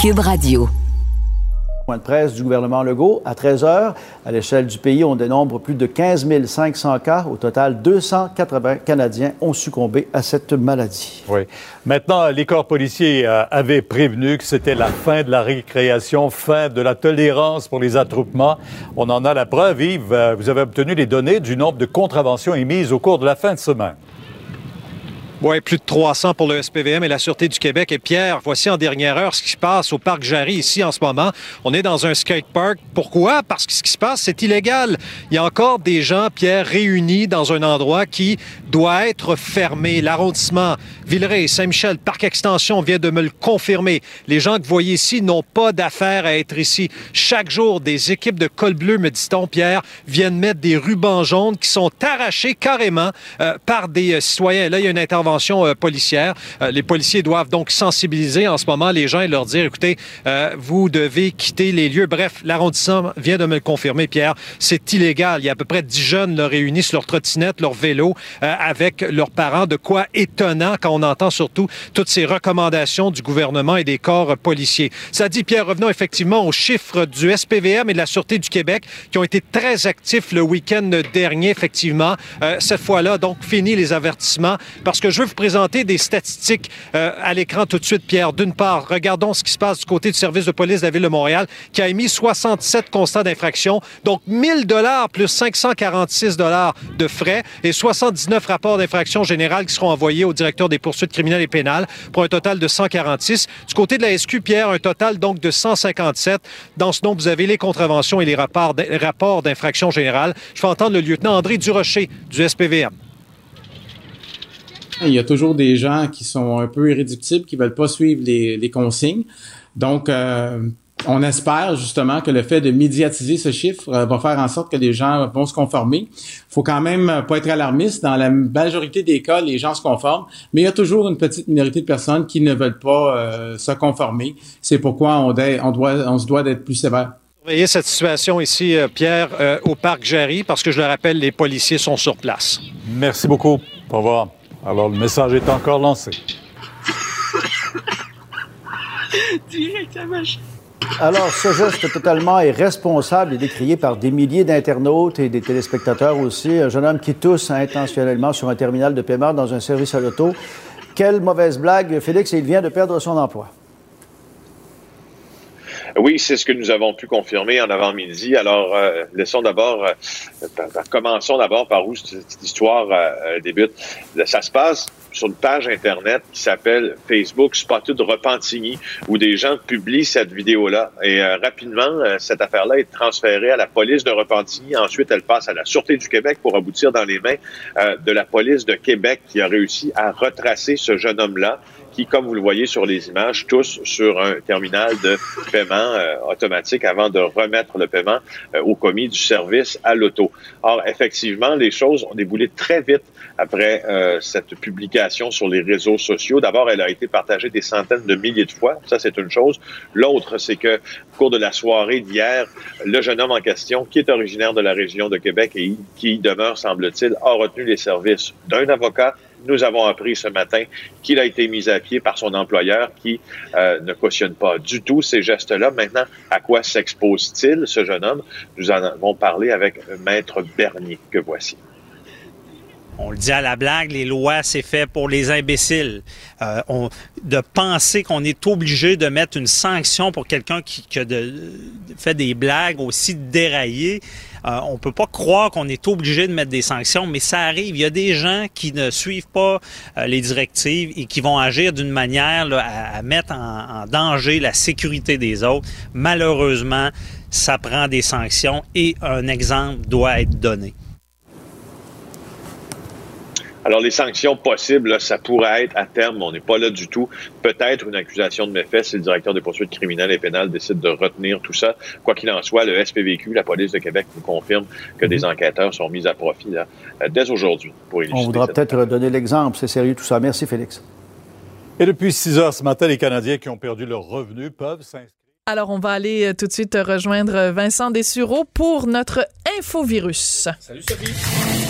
Cube Radio point de presse du gouvernement Legault à 13 heures. À l'échelle du pays, on dénombre plus de 15 500 cas. Au total, 280 Canadiens ont succombé à cette maladie. Oui. Maintenant, les corps policiers euh, avaient prévenu que c'était la fin de la récréation, fin de la tolérance pour les attroupements. On en a la preuve, Yves. Euh, vous avez obtenu les données du nombre de contraventions émises au cours de la fin de semaine. Oui, plus de 300 pour le SPVM et la Sûreté du Québec. Et Pierre, voici en dernière heure ce qui se passe au Parc Jarry ici en ce moment. On est dans un skatepark. Pourquoi? Parce que ce qui se passe, c'est illégal. Il y a encore des gens, Pierre, réunis dans un endroit qui doit être fermé. L'arrondissement Villeray, Saint-Michel, Parc Extension vient de me le confirmer. Les gens que vous voyez ici n'ont pas d'affaires à être ici. Chaque jour, des équipes de col bleu, me dit-on, Pierre, viennent mettre des rubans jaunes qui sont arrachés carrément euh, par des euh, citoyens. Là, il y a une intervention euh, policière. Euh, les policiers doivent donc sensibiliser en ce moment les gens et leur dire, écoutez, euh, vous devez quitter les lieux. Bref, l'arrondissement vient de me le confirmer, Pierre. C'est illégal. Il y a à peu près dix jeunes là, réunis sur leur trottinette, leur vélo, avec leurs parents. De quoi étonnant quand on entend surtout toutes ces recommandations du gouvernement et des corps policiers. Ça dit, Pierre, revenons effectivement aux chiffres du SPVM et de la Sûreté du Québec qui ont été très actifs le week-end dernier, effectivement. cette fois-là, donc, fini les avertissements parce que je je veux vous présenter des statistiques euh, à l'écran tout de suite, Pierre. D'une part, regardons ce qui se passe du côté du service de police de la Ville de Montréal, qui a émis 67 constats d'infraction, donc 1000 dollars plus 546 dollars de frais et 79 rapports d'infraction générale qui seront envoyés au directeur des poursuites criminelles et pénales pour un total de 146. Du côté de la SQ, Pierre, un total donc de 157. Dans ce nombre, vous avez les contraventions et les rapports d'infraction générale. Je fais entendre le lieutenant André Durocher du SPVM. Il y a toujours des gens qui sont un peu irréductibles, qui veulent pas suivre les, consignes. Donc, euh, on espère justement que le fait de médiatiser ce chiffre euh, va faire en sorte que les gens vont se conformer. faut quand même pas être alarmiste. Dans la majorité des cas, les gens se conforment, mais il y a toujours une petite minorité de personnes qui ne veulent pas euh, se conformer. C'est pourquoi on, on, doit, on se doit d'être plus sévère. Surveillez cette situation ici, Pierre, au parc Jarry, parce que je le rappelle, les policiers sont sur place. Merci beaucoup. Au revoir. Alors, le message est encore lancé. Alors, ce geste totalement irresponsable est décrié par des milliers d'internautes et des téléspectateurs aussi. Un jeune homme qui tousse intentionnellement sur un terminal de paiement dans un service à l'auto. Quelle mauvaise blague, Félix, il vient de perdre son emploi. Oui, c'est ce que nous avons pu confirmer en avant-midi. Alors, euh, laissons d'abord, euh, commençons d'abord par où cette histoire euh, débute. Ça se passe sur une page Internet qui s'appelle Facebook Spotted Repentigny, où des gens publient cette vidéo-là. Et rapidement, cette affaire-là est transférée à la police de Repentigny. Ensuite, elle passe à la Sûreté du Québec pour aboutir dans les mains de la police de Québec qui a réussi à retracer ce jeune homme-là qui, comme vous le voyez sur les images, tous sur un terminal de paiement euh, automatique avant de remettre le paiement euh, au commis du service à l'auto. Or, effectivement, les choses ont déboulé très vite après euh, cette publication sur les réseaux sociaux. D'abord, elle a été partagée des centaines de milliers de fois. Ça, c'est une chose. L'autre, c'est que au cours de la soirée d'hier, le jeune homme en question, qui est originaire de la région de Québec et qui demeure, semble-t-il, a retenu les services d'un avocat nous avons appris ce matin qu'il a été mis à pied par son employeur qui euh, ne cautionne pas du tout ces gestes-là. Maintenant, à quoi s'expose-t-il, ce jeune homme? Nous en avons parlé avec Maître Bernier, que voici on le dit à la blague, les lois, c'est fait pour les imbéciles. Euh, de penser qu'on est obligé de mettre une sanction pour quelqu'un qui, qui fait des blagues aussi déraillées, euh, on peut pas croire qu'on est obligé de mettre des sanctions, mais ça arrive. Il y a des gens qui ne suivent pas euh, les directives et qui vont agir d'une manière à, mettre en danger la sécurité des autres. Malheureusement, ça prend des sanctions et un exemple doit être donné. Alors, les sanctions possibles, ça pourrait être à terme, on n'est pas là du tout, peut-être une accusation de méfait si le directeur des poursuites criminelles et pénales décide de retenir tout ça. Quoi qu'il en soit, le SPVQ, la police de Québec, nous confirme que des mhm. enquêteurs sont mis à profit là, euh, dès aujourd'hui pour On voudra peut-être donner l'exemple, c'est sérieux tout ça. Merci, Félix. Et depuis 6 heures ce matin, les Canadiens qui ont perdu leurs revenus peuvent s'inscrire. Alors, on va aller euh, tout de suite rejoindre Vincent Dessureau pour notre infovirus. Salut Sophie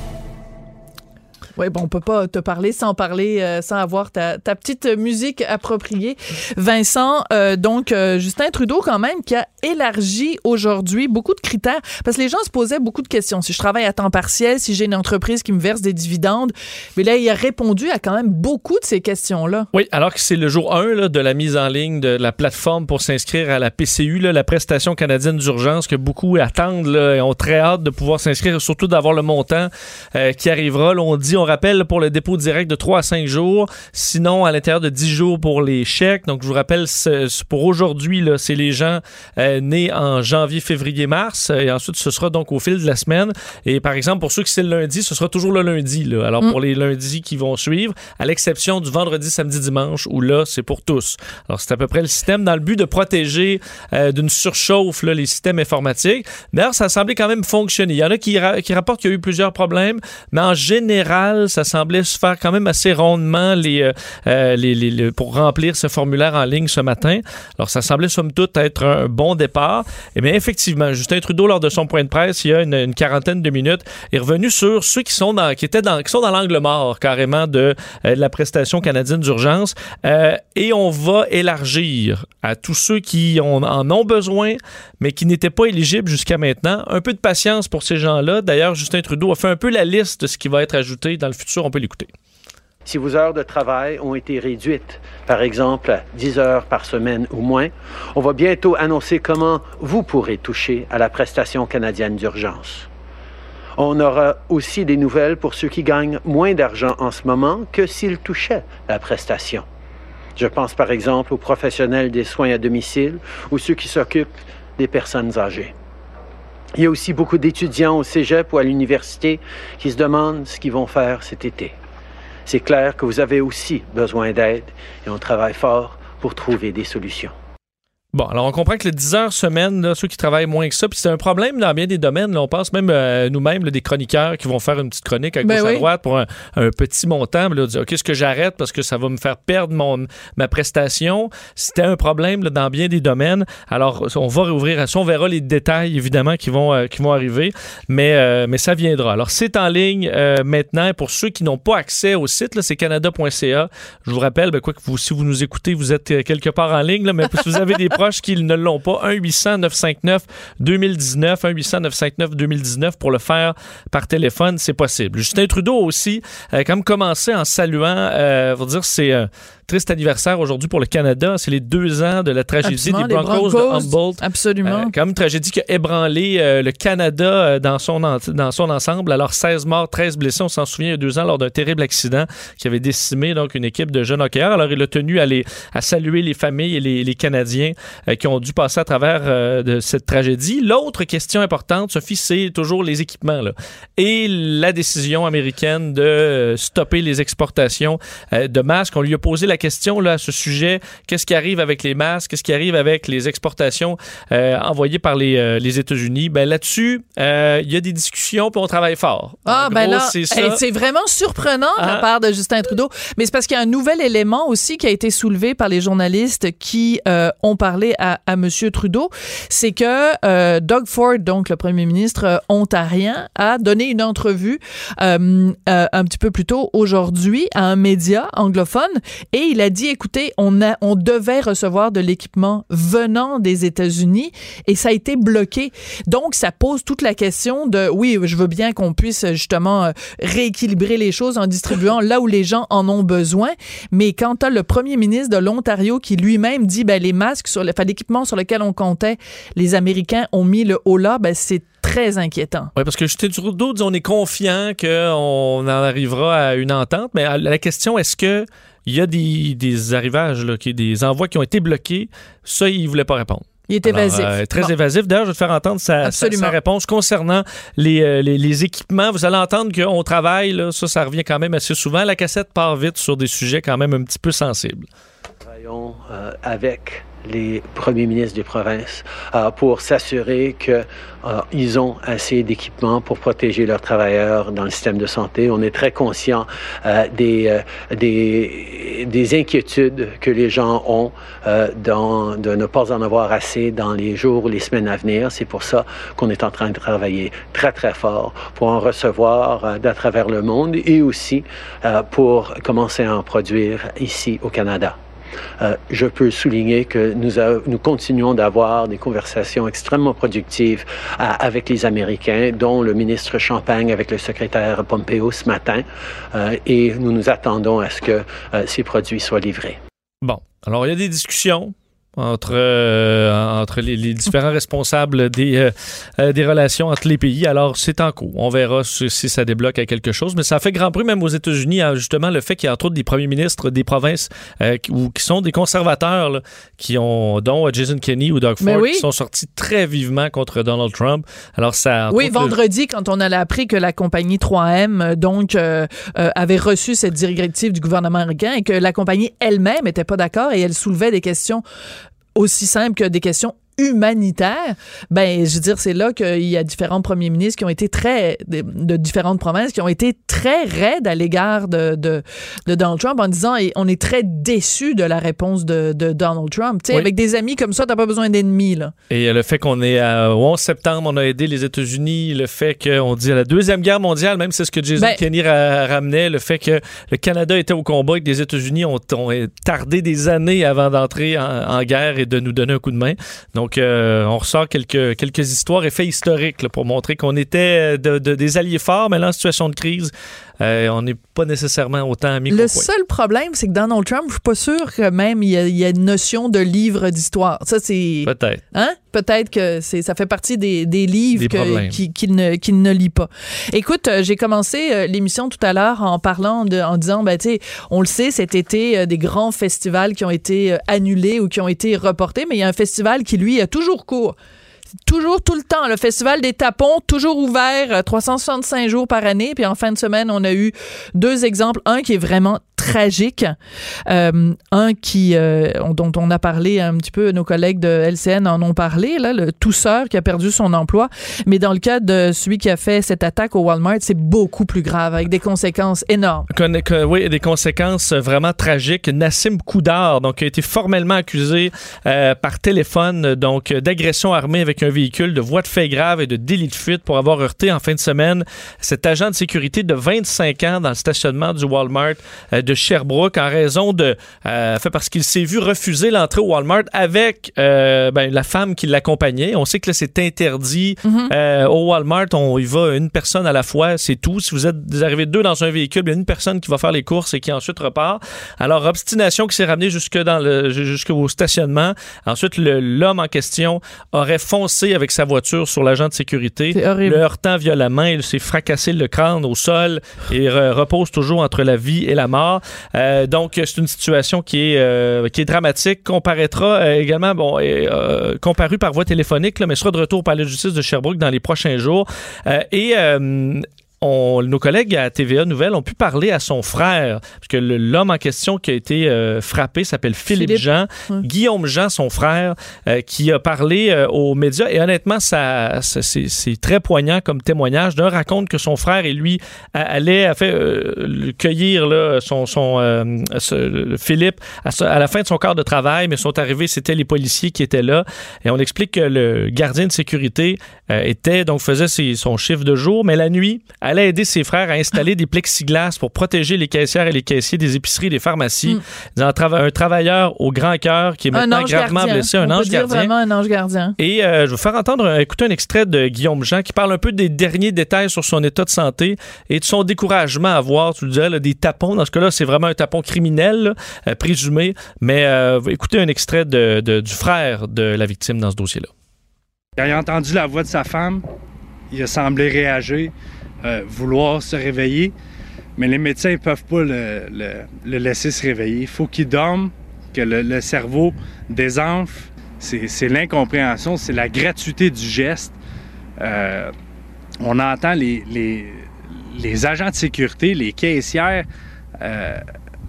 Oui, bon, on peut pas te parler sans parler, euh, sans avoir ta, petite musique appropriée. Vincent, euh, donc euh, Justin Trudeau quand même qui a élargi aujourd'hui beaucoup de critères parce que les gens se posaient beaucoup de questions. Si je travaille à temps partiel, si j'ai une entreprise qui me verse des dividendes, mais là il a répondu à quand même beaucoup de ces questions-là. Oui, alors que c'est le jour 1 là, de la mise en ligne de la plateforme pour s'inscrire à la PCU, la prestation canadienne d'urgence que beaucoup attendent et ont très hâte de pouvoir s'inscrire, surtout d'avoir le montant qui arrivera. On dit, rappelle pour le dépôt direct de 3 à 5 jours, sinon à l'intérieur de 10 jours pour les chèques. Donc je vous rappelle, pour aujourd'hui, c'est les gens euh, nés en janvier, février, mars. Et ensuite, ce sera donc au fil de la semaine. Et par exemple, pour ceux qui c'est le lundi, ce sera toujours le lundi. Là. Alors pour mm. les lundis qui vont suivre, à l'exception du vendredi, samedi, dimanche, où là, c'est pour tous. Alors c'est à peu près le système dans le but de protéger euh, d'une surchauffe là, les systèmes informatiques. D'ailleurs, ça a semblé quand même fonctionner. Il y en a qui, qui rapportent qu'il y a eu plusieurs problèmes, mais en général, ça semblait se faire quand même assez rondement euh, les, pour remplir ce formulaire en ligne ce matin. Alors, ça semblait somme toute être un bon départ. Et eh bien, effectivement, Justin Trudeau, lors de son point de presse, il y a une, quarantaine de minutes, est revenu sur ceux qui sont dans, qui étaient dans, qui sont dans l'angle mort carrément de, euh, la prestation canadienne d'urgence. Euh, et on va élargir à tous ceux qui en ont besoin, mais qui n'étaient pas éligibles jusqu'à maintenant. Un peu de patience pour ces gens-là. D'ailleurs, Justin Trudeau a fait un peu la liste de ce qui va être ajouté dans le futur. On peut l'écouter. Si vos heures de travail ont été réduites, par exemple à 10 heures par semaine ou moins, on va bientôt annoncer comment vous pourrez toucher à la prestation canadienne d'urgence. On aura aussi des nouvelles pour ceux qui gagnent moins d'argent en ce moment que s'ils touchaient la prestation. Je pense par exemple aux professionnels des soins à domicile ou ceux qui s'occupent des personnes âgées. Il y a aussi beaucoup d'étudiants au cégep ou à l'université qui se demandent ce qu'ils vont faire cet été. C'est clair que vous avez aussi besoin d'aide et on travaille fort pour trouver des solutions. Bon, alors on comprend que les 10 heures semaine, là, ceux qui travaillent moins que ça, puis c'est un problème dans bien des domaines. Là, on pense même euh, nous-mêmes, des chroniqueurs qui vont faire une petite chronique à ben gauche à droite pour un, petit montant. Là, dire, OK, est-ce que j'arrête parce que ça va me faire perdre mon, ma prestation? C'était un problème là, dans bien des domaines. Alors, on va réouvrir ça. On verra les détails, évidemment, qui vont, euh, qui vont arriver, mais, euh, mais ça viendra. Alors, c'est en ligne maintenant. Pour ceux qui n'ont pas accès au site, c'est canada.ca. Je vous rappelle, ben, quoi que vous, si vous nous écoutez, vous êtes quelque part en ligne, mais si vous avez des proches qu'ils ne l'ont pas. 1-800-959-2019. 1-800-959-2019 pour le faire par téléphone, c'est possible. Justin Trudeau aussi, a quand même commencé en saluant, euh, dire, c'est... Euh, triste anniversaire aujourd'hui pour le Canada. C'est les deux ans de la tragédie des Broncos, de Humboldt. Absolument. Euh, quand même une tragédie qui a ébranlé euh, le Canada euh, dans, son dans son ensemble. Alors, 16 morts, 13 blessés. On s'en souvient il y a deux ans lors d'un terrible accident qui avait décimé donc une équipe de jeunes hockeyeurs. Alors, il a tenu à, les, à saluer les familles et les, les Canadiens qui ont dû passer à travers de cette tragédie. L'autre question importante, Sophie, c'est toujours les équipements. Là. Et la décision américaine de stopper les exportations de masques. On lui a posé la question là, à ce sujet. Qu'est-ce qui arrive avec les masques? Qu'est-ce qui arrive avec les exportations euh, envoyées par les, euh, les États-Unis? Ben, là-dessus, euh, il y a des discussions puis on travaille fort. Ah, ben là, c'est vraiment surprenant de la ah. part de Justin Trudeau. Mais c'est parce qu'il y a un nouvel élément aussi qui a été soulevé par les journalistes qui ont parlé à, à M. Trudeau. C'est que Doug Ford, donc le premier ministre ontarien, a donné une entrevue un petit peu plus tôt aujourd'hui à un média anglophone et il a dit, écoutez, on, a, on devait recevoir de l'équipement venant des États-Unis et ça a été bloqué. Donc, ça pose toute la question de, oui, je veux bien qu'on puisse justement euh, rééquilibrer les choses en distribuant là où les gens en ont besoin, mais quand tu as le premier ministre de l'Ontario qui lui-même dit, ben, les masques, sur enfin, l'équipement sur lequel on comptait, les Américains ont mis le haut là, ben, c'est très inquiétant. Oui, parce que Justin Trudeau dit on est confiant qu'on en arrivera à une entente, mais la question, est-ce que il y a des, des arrivages, là, des envois qui ont été bloqués? Ça, il ne voulait pas répondre. Il est évasif. Euh, très évasif. D'ailleurs, je vais te faire entendre sa, réponse concernant les, euh, les, les, équipements. Vous allez entendre qu'on travaille, là, ça, ça revient quand même assez souvent. La cassette part vite sur des sujets quand même un petit peu sensibles. Nous travaillons euh, avec les premiers ministres des provinces euh, pour s'assurer qu'ils euh, ont assez d'équipements pour protéger leurs travailleurs dans le système de santé. On est très conscient euh, des, des, des, inquiétudes que les gens ont dans, de ne pas en avoir assez dans les jours ou les semaines à venir. C'est pour ça qu'on est en train de travailler très, très fort pour en recevoir d'à travers le monde et aussi pour commencer à en produire ici au Canada. Euh, je peux souligner que nous, continuons d'avoir des conversations extrêmement productives euh, avec les Américains, dont le ministre Champagne avec le secrétaire Pompeo ce matin, euh, et nous nous attendons à ce que ces produits soient livrés. Bon, alors il y a des discussions entre, euh, entre les, différents responsables des, euh, euh, des relations entre les pays. Alors, c'est en cours. On verra si, ça débloque à quelque chose. Mais ça fait grand bruit même aux États-Unis, hein, justement, le fait qu'il y a entre autres des premiers ministres des provinces qui, ou qui sont des conservateurs, qui ont, dont Jason Kenney ou Doug Ford, qui sont sortis très vivement contre Donald Trump. Alors, ça. Oui, vendredi, quand on a appris que la compagnie 3M, donc, avait reçu cette directive du gouvernement américain et que la compagnie elle-même n'était pas d'accord et elle soulevait des questions aussi simple que des questions humanitaire, ben, je veux dire, c'est là qu'il y a différents premiers ministres qui ont été très, de, différentes provinces, qui ont été très raides à l'égard de, de, Donald Trump en disant, et on est très déçus de la réponse de, Donald Trump. Tu sais, avec des amis comme ça, t'as pas besoin d'ennemis, là. Et le fait qu'on est au 11 septembre, on a aidé les États-Unis, le fait qu'on dit à la Deuxième Guerre mondiale, même c'est ce que Jason ben Kenney ramenait, le fait que le Canada était au combat et que les États-Unis ont, tardé des années avant d'entrer en, en, guerre et de nous donner un coup de main. Donc, donc, euh, on ressort quelques, histoires et faits historiques pour montrer qu'on était de, des alliés forts, mais là, en situation de crise, euh, on n'est pas nécessairement autant amis Le seul problème, c'est que Donald Trump, je suis pas sûr que même il y a, une notion de livre d'histoire. Ça, c'est. Peut-être. Hein? Peut-être que c'est, ça fait partie des, livres qu'il, ne, ne lit pas. Écoute, euh, j'ai commencé l'émission tout à l'heure en parlant, de, en disant, ben, tu on le sait, cet été, des grands festivals qui ont été annulés ou qui ont été reportés, mais il y a un festival qui, lui, a toujours cours toujours tout le temps. Le Festival des Tapons, toujours ouvert 365 jours par année. Puis en fin de semaine, on a eu deux exemples. Un qui est vraiment tragique. Euh, un qui, euh, dont on a parlé un petit peu, nos collègues de LCN en ont parlé, le tousseur qui a perdu son emploi. Mais dans le cas de celui qui a fait cette attaque au Walmart, c'est beaucoup plus grave, avec des conséquences énormes. oui, des conséquences vraiment tragiques. Nassim Koudar, donc, a été formellement accusé euh, par téléphone donc d'agression armée avec un véhicule, de voie de fait grave et de délit de fuite pour avoir heurté en fin de semaine cet agent de sécurité de 25 ans dans le stationnement du Walmart de de Sherbrooke en raison de. Euh, fait parce qu'il s'est vu refuser l'entrée au Walmart avec euh, ben, la femme qui l'accompagnait. On sait que là, c'est interdit. Mhm. Euh, au Walmart, on y va une personne à la fois, c'est tout. Si vous êtes arrivés deux dans un véhicule, il y a une personne qui va faire les courses et qui ensuite repart. Alors, obstination qui s'est ramenée jusque dans le jusqu'au stationnement. Ensuite, l'homme en question aurait foncé avec sa voiture sur l'agent de sécurité, le heurtant violemment. Il s'est fracassé le crâne au sol et repose toujours entre la vie et la mort. Euh, donc, c'est une situation qui est, euh, qui est dramatique, qu'on paraîtra euh, également, bon, comparu par voie téléphonique, mais sera de retour au palais de justice de Sherbrooke dans les prochains jours. et nos collègues à TVA Nouvelle ont pu parler à son frère, parce que l'homme en question qui a été euh, frappé s'appelle Philippe, Jean. Guillaume Jean, son frère, euh, qui a parlé euh, aux médias. Et honnêtement, ça, c'est très poignant comme témoignage. D'un raconte que son frère et lui allaient fait, cueillir là, son, son Philippe à, la fin de son quart de travail, mais sont arrivés, c'était les policiers qui étaient là. Et on explique que le gardien de sécurité était, donc faisait son chiffre de jour, mais la nuit, allait aider ses frères à installer des plexiglas pour protéger les caissières et les caissiers des épiceries et des pharmacies. Mm. Un, travailleur au grand cœur qui est maintenant gravement blessé, un ange gardien. vraiment un ange gardien. Et euh, je vais faire entendre, écouter un extrait de Guillaume Jean qui parle un peu des derniers détails sur son état de santé et de son découragement à voir, tu le disais, des tapons. Dans ce cas-là, c'est vraiment un tapon criminel, euh, présumé. Mais euh, écoutez un extrait du frère de la victime dans ce dossier-là. Il a entendu la voix de sa femme. Il a semblé réagir. Euh, vouloir se réveiller, mais les médecins ne peuvent pas le, laisser se réveiller. Il faut qu'il dorme, que le, cerveau désenfle. C'est l'incompréhension, c'est la gratuité du geste. Euh, on entend les, agents de sécurité, les caissières, euh,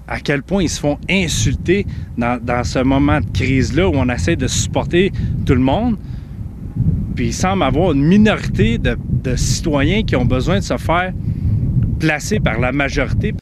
à quel point ils se font insulter dans, dans ce moment de crise-là où on essaie de supporter tout le monde. Puis il semble avoir une minorité de, de citoyens qui ont besoin de se faire placer par la majorité.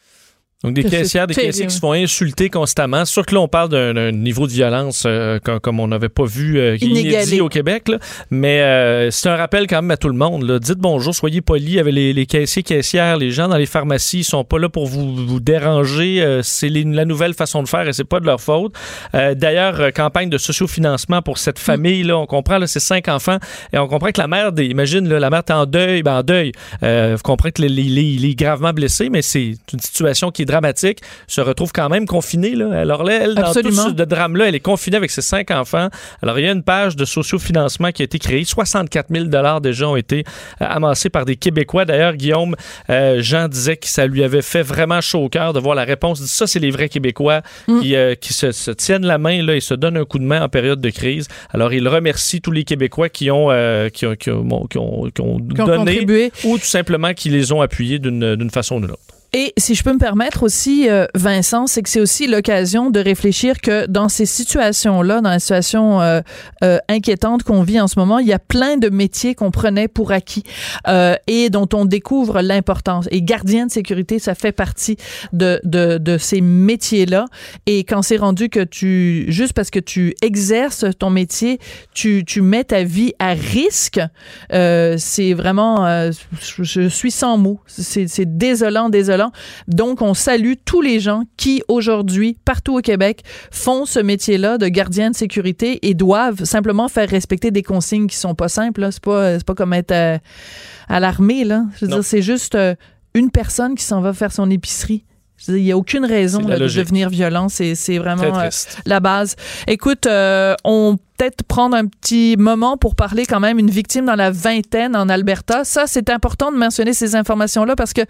Donc, des caissières, des caissiers qui se font insulter constamment. Sûr que là, on parle d'un niveau de violence euh, comme, on n'avait pas vu euh, inédit au Québec. Là. Mais euh, c'est un rappel quand même à tout le monde. Là. Dites bonjour, soyez polis avec les, les, caissiers, caissières. Les gens dans les pharmacies ils sont pas là pour vous, vous déranger. Euh, c'est la nouvelle façon de faire et c'est pas de leur faute. Euh, D'ailleurs, campagne de sociofinancement pour cette famille. là On comprend, là, c'est cinq enfants. Et on comprend que la mère, des, imagine, là, la mère est en deuil. Ben, en deuil. vous comprenez que les, les, les, gravement blessés, mais c'est une situation qui est dramatique, se retrouve quand même confinée. Là. Alors là, elle, dans tout ce drame-là, elle est confinée avec ses cinq enfants. Alors, il y a une page de sociofinancement qui a été créée. 64 000 déjà ont été euh, amassés par des Québécois. D'ailleurs, Guillaume euh, Jean disait que ça lui avait fait vraiment chaud au cœur de voir la réponse. Ça, c'est les vrais Québécois mm. qui, euh, qui se, se, tiennent la main là, et se donnent un coup de main en période de crise. Alors, il remercie tous les Québécois qui ont, euh, qui ont, qui ont, qui ont, qui ont donné contribué. ou tout simplement qui les ont appuyés d'une façon ou d'une autre. Et si je peux me permettre aussi, euh, Vincent, c'est que c'est aussi l'occasion de réfléchir que dans ces situations-là, dans la situation euh, euh, inquiétante qu'on vit en ce moment, il y a plein de métiers qu'on prenait pour acquis euh, et dont on découvre l'importance. Et gardien de sécurité, ça fait partie de, de, de ces métiers-là. Et quand c'est rendu que tu, juste parce que tu exerces ton métier, tu, tu mets ta vie à risque, euh, c'est vraiment, je, je suis sans mots. C'est désolant, désolant donc, on salue tous les gens qui, aujourd'hui, partout au Québec, font ce métier-là de gardien de sécurité et doivent simplement faire respecter des consignes qui sont pas simples. C'est pas, pas comme être euh, à, l'armée. Là. Je veux dire, c'est juste euh, une personne qui s'en va faire son épicerie. Il n'y a aucune raison de devenir violent. C'est vraiment euh, la base. Écoute, on peut-être prendre un petit moment pour parler quand même une victime dans la vingtaine en Alberta. Ça, c'est important de mentionner ces informations-là parce que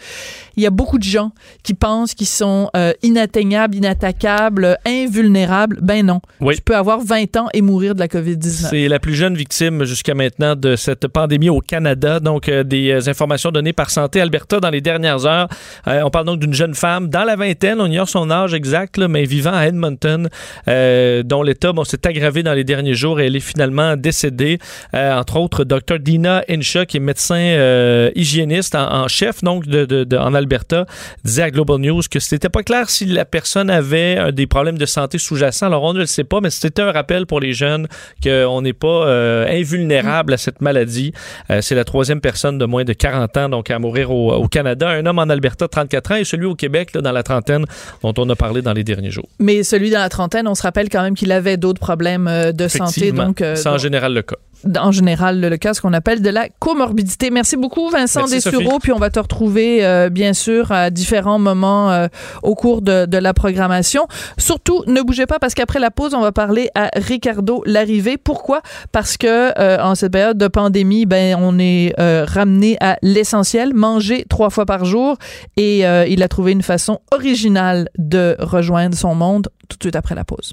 il y a beaucoup de gens qui pensent qu'ils sont euh, inatteignables, inattaquables, invulnérables. Ben non. Oui. Tu peux avoir 20 ans et mourir de la COVID-19. C'est la plus jeune victime jusqu'à maintenant de cette pandémie au Canada. Donc, euh, des euh, informations données par Santé Alberta dans les dernières heures. on parle donc d'une jeune femme dans la vingtaine. On ignore son âge exact, là, mais vivant à Edmonton, dont l'état bon, s'est aggravé dans les derniers jours elle est finalement décédée. Euh, entre autres, Dr. Dina Insha, qui est médecin euh, hygiéniste en, chef donc en Alberta, disait à Global News que c'était pas clair si la personne avait des problèmes de santé sous-jacents. Alors on ne le sait pas, mais c'était un rappel pour les jeunes qu'on n'est pas euh, invulnérable à cette maladie. C'est la troisième personne de moins de 40 ans donc à mourir au, Canada. Un homme en Alberta, 34 ans, et celui au Québec, dans la trentaine, dont on a parlé dans les derniers jours. Mais celui dans la trentaine, on se rappelle quand même qu'il avait d'autres problèmes de santé donc, euh, c'est en général le cas. En général, le cas, ce qu'on appelle de la comorbidité. Merci beaucoup, Vincent Dessureau. Puis on va te retrouver, euh, bien sûr, à différents moments euh, au cours de, de, la programmation. Surtout, ne bougez pas parce qu'après la pause, on va parler à Ricardo Larrivée. Pourquoi? Parce que en cette période de pandémie, ben, on est ramené à l'essentiel, manger trois fois par jour. Et il a trouvé une façon originale de rejoindre son monde tout de suite après la pause.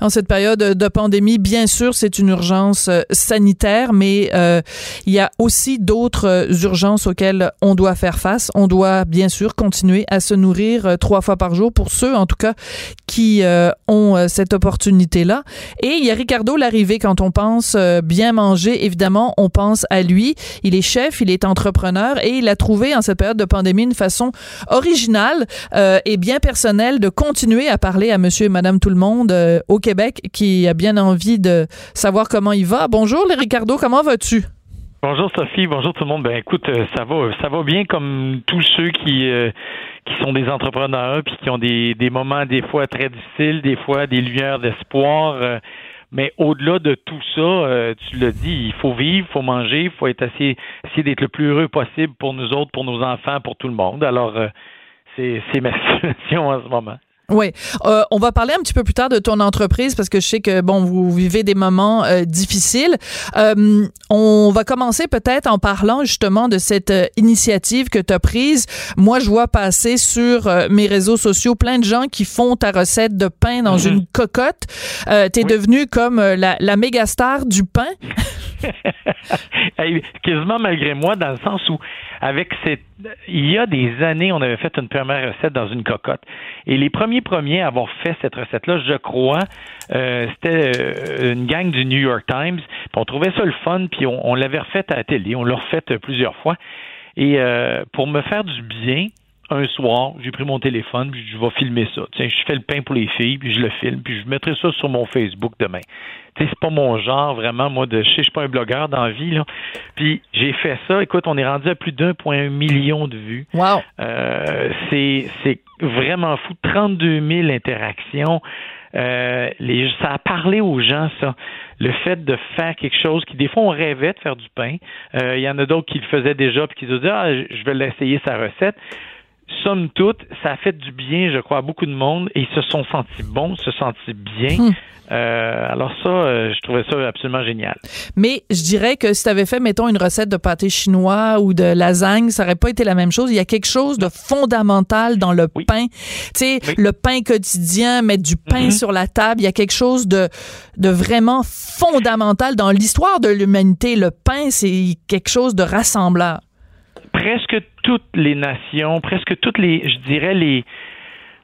en cette période de pandémie. Bien sûr, c'est une urgence euh, sanitaire, mais euh, il y a aussi d'autres euh, urgences auxquelles on doit faire face. On doit bien sûr continuer à se nourrir trois fois par jour pour ceux, en tout cas, qui ont cette opportunité-là. Et il y a Ricardo l'arrivée quand on pense bien manger. Évidemment, on pense à lui. Il est chef, il est entrepreneur et il a trouvé en cette période de pandémie une façon originale et bien personnelle de continuer à parler à Monsieur et Madame tout le monde au Québec qui a bien envie de savoir comment il va. Bonjour, les Ricardo, comment vas-tu? Bonjour Sophie, bonjour tout le monde. Ben écoute, euh, ça va, ça va bien comme tous ceux qui euh, qui sont des entrepreneurs puis qui ont des, des moments des fois très difficiles, des fois des lueurs d'espoir. Euh, mais au-delà de tout ça, tu l'as dit, il faut vivre, il faut manger, il faut être essayer, essayer d'être le plus heureux possible pour nous autres, pour nos enfants, pour tout le monde. Alors c'est c'est ma situation en ce moment. Oui. Euh, on va parler un petit peu plus tard de ton entreprise parce que je sais que, bon, vous vivez des moments euh, difficiles. Euh, on va commencer peut-être en parlant justement de cette initiative que tu as prise. Moi, je vois passer sur mes réseaux sociaux plein de gens qui font ta recette de pain dans mhm. une cocotte. Euh, tu es devenu comme la, la méga star du pain. quasiment malgré moi, dans le sens où, avec cette, il y a des années, on avait fait une première recette dans une cocotte. Et les premiers premiers à avoir fait cette recette-là, je crois, euh, c'était euh, une gang du New York Times. on trouvait ça le fun, puis on, l'avait refait à la télé. On l'a refait plusieurs fois. Et euh, pour me faire du bien, un soir, j'ai pris mon téléphone, puis je vais filmer ça. Tiens, je fais le pain pour les filles, puis je le filme, puis je mettrai ça sur mon Facebook demain. Tu sais, c'est pas mon genre, vraiment, moi, de, je sais, je suis pas un blogueur dans la vie, là. Puis j'ai fait ça. Écoute, on est rendu à plus d'un point un million de vues. Wow! Euh, c'est, c'est vraiment fou. 32 000 interactions. Euh, les, ça a parlé aux gens, ça. Le fait de faire quelque chose qui, des fois, on rêvait de faire du pain. Euh, il y en a d'autres qui le faisaient déjà puis qui se disaient, ah, je vais l'essayer sa recette somme toute, ça a fait du bien, je crois, à beaucoup de monde et ils se sont sentis bons, se sentis bien. Hmm. Euh, alors ça, euh, je trouvais ça absolument génial. Mais je dirais que si tu avais fait, mettons, une recette de pâté chinois ou de lasagne, ça aurait pas été la même chose. Il y a quelque chose de fondamental dans le pain. Tu sais, le pain quotidien, mettre du pain mm-hmm. sur la table, il y a quelque chose de, de vraiment fondamental dans l'histoire de l'humanité. Le pain, c'est quelque chose de rassembleur presque toutes les nations, presque toutes les, je dirais, les,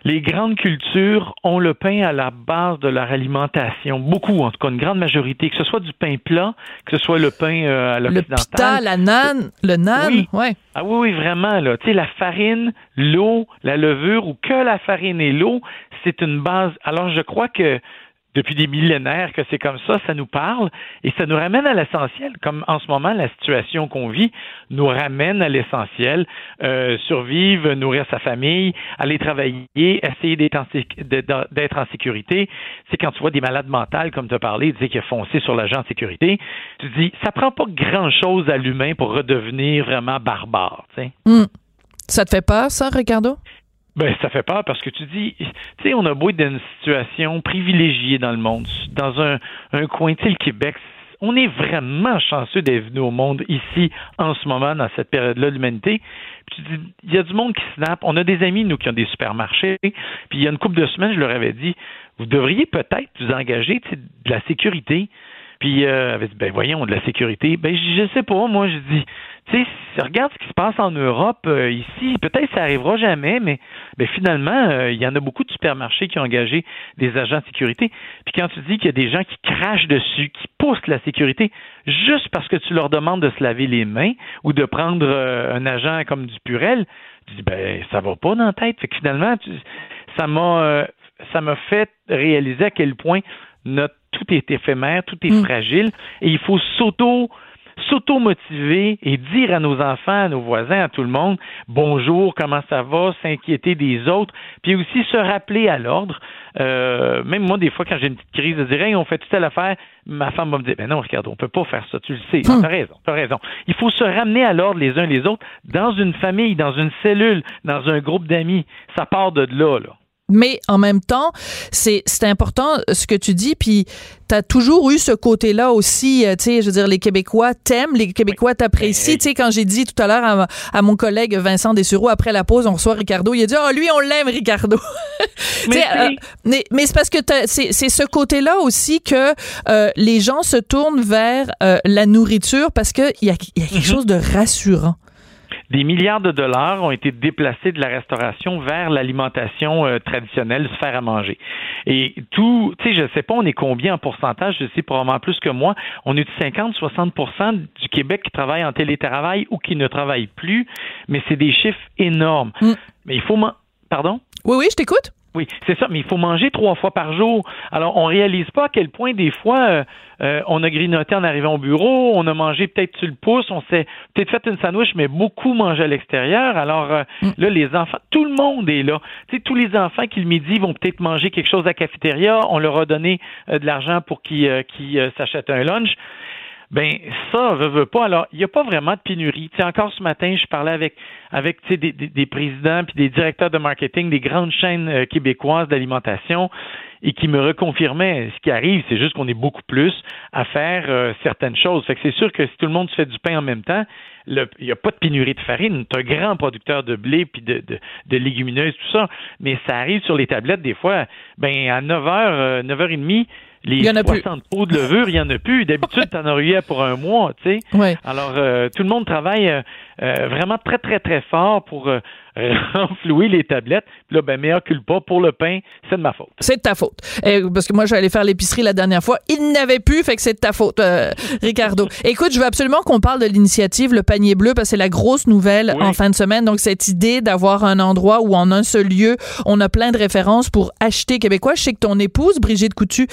les grandes cultures ont le pain à la base de leur alimentation. Beaucoup, en tout cas, une grande majorité. Que ce soit du pain plat, que ce soit le pain euh, à l'occidental. Le pita, la nan, le nan, oui. ouais. Ah oui, oui, vraiment, là. Tu sais, la farine, l'eau, la levure, ou que la farine et l'eau, c'est une base. Alors, je crois que depuis des millénaires que c'est comme ça, ça nous parle et ça nous ramène à l'essentiel. Comme en ce moment, la situation qu'on vit nous ramène à l'essentiel. Euh, survivre, nourrir sa famille, aller travailler, essayer d'être en, sécurité. C'est quand tu vois des malades mentales, comme tu as parlé, tu sais, qui a foncé sur l'agent de sécurité, tu dis, ça prend pas grand-chose à l'humain pour redevenir vraiment barbare. Tu sais. Hmm. Ça te fait peur, ça, Ricardo? Ben, ça fait peur parce que tu dis, tu sais, on a beau être dans une situation privilégiée dans le monde, dans un, un coin, tu sais, le Québec, on est vraiment chanceux d'être venu au monde ici, en ce moment, dans cette période-là de l'humanité. Puis tu dis, il y a du monde qui snap. On a des amis, nous, qui ont des supermarchés. Puis il y a une couple de semaines, je leur avais dit, vous devriez peut-être vous engager, de la sécurité. Puis, euh, ben voyons, de la sécurité. Ben, je, sais pas, moi, je dis, tu sais, regarde ce qui se passe en Europe, euh, ici, peut-être ça arrivera jamais, mais ben, finalement, euh, il y en a beaucoup de supermarchés qui ont engagé des agents de sécurité. Puis quand tu dis qu'il y a des gens qui crachent dessus, qui poussent la sécurité, juste parce que tu leur demandes de se laver les mains ou de prendre un agent comme du Purel, tu dis, ben, ça va pas dans la tête. Fait que finalement, ça m'a, ça m'a fait réaliser à quel point notre tout est éphémère, tout est mm. fragile, et il faut s'auto s'auto-motiver et dire à nos enfants, à nos voisins, à tout le monde, bonjour, comment ça va, s'inquiéter des autres, puis aussi se rappeler à l'ordre. Euh, même moi, des fois, quand j'ai une petite crise de dire, on fait toute telle affaire, ma femme va me dire, ben non, regarde, on peut pas faire ça, tu le sais, tu as raison, tu as raison. Il faut se ramener à l'ordre les uns les autres dans une famille, dans une cellule, dans un groupe d'amis. Ça part de là, là. Mais en même temps, c'est important ce que tu dis, puis tu as toujours eu ce côté-là aussi, euh, tu sais, je veux dire, les Québécois t'aiment, les Québécois t'apprécient. Tu sais, quand j'ai dit tout à l'heure à, mon collègue Vincent Dessureau, après la pause, on reçoit Ricardo, il a dit, oh, lui, on l'aime, Ricardo. mais, euh, mais, mais c'est parce que c'est ce côté-là aussi que euh, les gens se tournent vers la nourriture parce qu'il y a, y a quelque mm-hmm. chose de rassurant des milliards de dollars ont été déplacés de la restauration vers l'alimentation euh, traditionnelle, se faire à manger. Et tout, tu sais, je sais pas, on est combien en pourcentage, je sais probablement plus que moi. On est de 50-60% du Québec qui travaille en télétravail ou qui ne travaille plus, mais c'est des chiffres énormes. Mm. Mais il faut... Pardon? Oui, oui, je t'écoute. Oui, c'est ça, mais il faut manger trois fois par jour. Alors, on réalise pas à quel point des fois euh, euh, on a grignoté en arrivant au bureau, on a mangé peut-être sur le pouce, on s'est peut-être fait une sandwich, mais beaucoup mangé à l'extérieur. Alors euh, mm. là, les enfants, tout le monde est là. Tu sais, tous les enfants qui le midi vont peut-être manger quelque chose à la cafétéria, on leur a donné de l'argent pour qu'ils s'achètent un lunch. Ben ça veut, veut pas. Alors, il n'y a pas vraiment de pénurie. Tu sais, encore ce matin, je parlais avec avec des, des, des, présidents puis des directeurs de marketing des grandes chaînes euh, québécoises d'alimentation et qui me reconfirmaient ce qui arrive, c'est juste qu'on est beaucoup plus à faire euh, certaines choses. Fait que c'est sûr que si tout le monde se fait du pain en même temps, il n'y a pas de pénurie de farine. Tu un grand producteur de blé puis de, de, de, légumineuses, tout ça, mais ça arrive sur les tablettes des fois, ben à 9h, 9h30, les il y en a 60 pots de levure, il n'y en a plus. D'habitude, tu en aurais pour un mois, tu sais. Alors, euh, tout le monde travaille euh, euh, vraiment très, très, très fort pour renflouer les tablettes. Puis là, ben, meilleur culpa pour le pain, c'est de ma faute. C'est de ta faute. parce que moi, j'allais faire l'épicerie la dernière fois. Il n'avait plus, fait que c'est de ta faute, Ricardo. Écoute, je veux absolument qu'on parle de l'initiative Le Panier Bleu, parce que c'est la grosse nouvelle en fin de semaine. Donc, cette idée d'avoir un endroit où, en un seul lieu, on a plein de références pour acheter québécois. Je sais que ton épouse, Brigitte Coutu,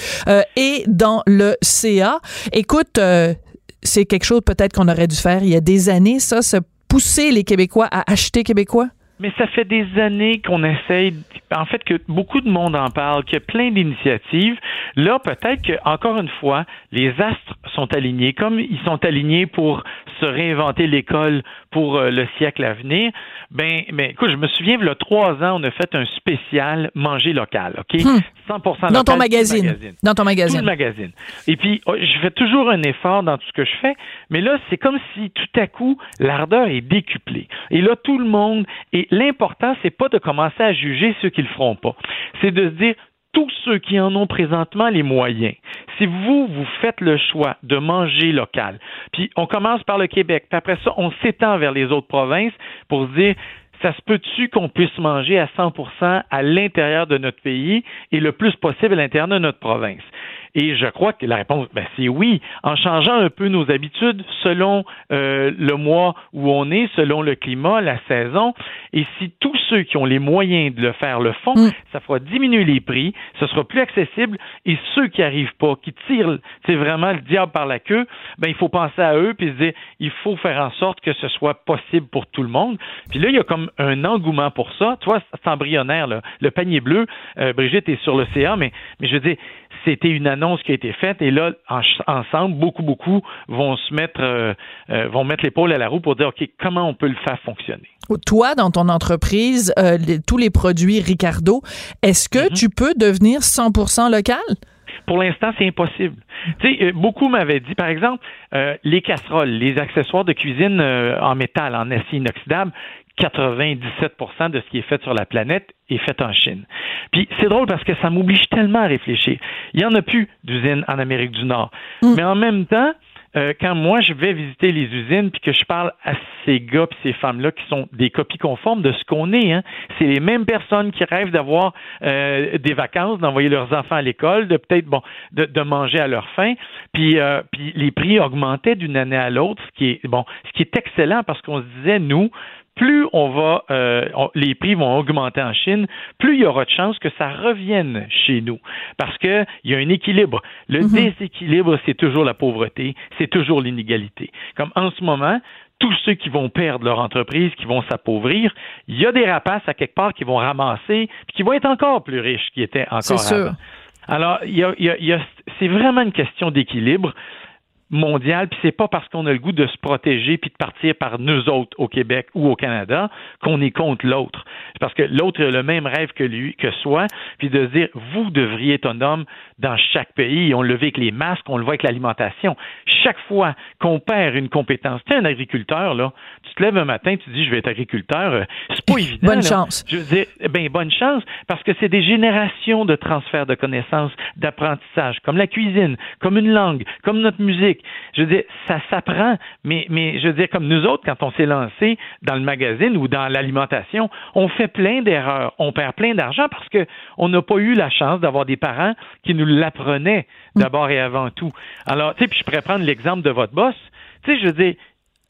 et dans le CA. Écoute, euh, c'est quelque chose peut-être qu'on aurait dû faire il y a des années, ça, se pousser les Québécois à acheter québécois? Mais ça fait des années qu'on essaye, en fait, que beaucoup de monde en parle, qu'il y a plein d'initiatives. Là, peut-être que, encore une fois, les astres sont alignés. Comme ils sont alignés pour se réinventer l'école pour euh, le siècle à venir, ben, mais écoute, je me souviens, il y a trois ans, on a fait un spécial manger local, OK? 100% hmm. dans ton magazine. Dans ton magazine. Tout le magazine. Et puis, oh, je fais toujours un effort dans tout ce que je fais, mais là, c'est comme si tout à coup, l'ardeur est décuplée. Et là, tout le monde, et l'important, c'est pas de commencer à juger ceux qui le feront pas. C'est de se dire, tous ceux qui en ont présentement les moyens, si vous, vous faites le choix de manger local, puis on commence par le Québec, puis après ça, on s'étend vers les autres provinces pour se dire, ça se peut-tu qu'on puisse manger à 100% à l'intérieur de notre pays et le plus possible à l'intérieur de notre province? Et je crois que la réponse, ben, c'est oui, en changeant un peu nos habitudes selon euh, le mois où on est, selon le climat, la saison. Et si tous ceux qui ont les moyens de le faire le font, mm. ça fera diminuer les prix, ce sera plus accessible. Et ceux qui arrivent pas, qui tirent, c'est vraiment le diable par la queue, ben il faut penser à eux puis se dire, il faut faire en sorte que ce soit possible pour tout le monde. Puis là, il y a comme un engouement pour ça. Tu vois, c'est embryonnaire, là. le panier bleu. Euh, Brigitte est sur l'océan, mais, mais je veux dire, c'était une annonce qui a été faite et là, ensemble, beaucoup, beaucoup vont se mettre, euh, euh, vont mettre l'épaule à la roue pour dire, OK, comment on peut le faire fonctionner? Toi, dans ton entreprise, euh, tous les produits Ricardo, est-ce que mm-hmm. tu peux devenir 100% local? Pour l'instant, c'est impossible. Tu sais, beaucoup m'avaient dit, par exemple, les casseroles, les accessoires de cuisine en métal, en acier inoxydable, 97% de ce qui est fait sur la planète est fait en Chine. Puis c'est drôle parce que ça m'oblige tellement à réfléchir. Il n'y en a plus d'usines en Amérique du Nord. Mm. Mais en même temps, euh, quand moi je vais visiter les usines puis que je parle à ces gars puis ces femmes-là qui sont des copies conformes de ce qu'on est, hein, c'est les mêmes personnes qui rêvent d'avoir euh, des vacances, d'envoyer leurs enfants à l'école, de peut-être bon, de, manger à leur faim. Puis, euh, puis les prix augmentaient d'une année à l'autre, ce qui est bon, ce qui est excellent parce qu'on se disait nous plus on va, euh, les prix vont augmenter en Chine, plus il y aura de chances que ça revienne chez nous, parce que il y a un équilibre. Le mhm. déséquilibre, c'est toujours la pauvreté, c'est toujours l'inégalité. Comme en ce moment, tous ceux qui vont perdre leur entreprise, qui vont s'appauvrir, il y a des rapaces à quelque part qui vont ramasser, puis qui vont être encore plus riches qu'ils étaient encore avant. Alors, il y a, c'est vraiment une question d'équilibre mondial, puis c'est pas parce qu'on a le goût de se protéger puis de partir par nous autres au Québec ou au Canada qu'on est contre l'autre. C'est parce que l'autre a le même rêve que lui, que soi, puis de dire vous devriez être un homme dans chaque pays. On le voit avec les masques, on le voit avec l'alimentation. Chaque fois qu'on perd une compétence, tu es un agriculteur là, tu te lèves un matin, tu dis je vais être agriculteur, euh, c'est pas évident. Bonne chance. Je veux dire, ben bonne chance parce que c'est des générations de transfert de connaissances, d'apprentissage, comme la cuisine, comme une langue, comme notre musique je veux dire, ça s'apprend, mais, mais je veux dire, comme nous autres, quand on s'est lancé dans le magazine ou dans l'alimentation, on fait plein d'erreurs, on perd plein d'argent parce qu'on n'a pas eu la chance d'avoir des parents qui nous l'apprenaient d'abord et avant tout. Alors, tu sais, puis je pourrais prendre l'exemple de votre boss. Tu sais, je veux dire,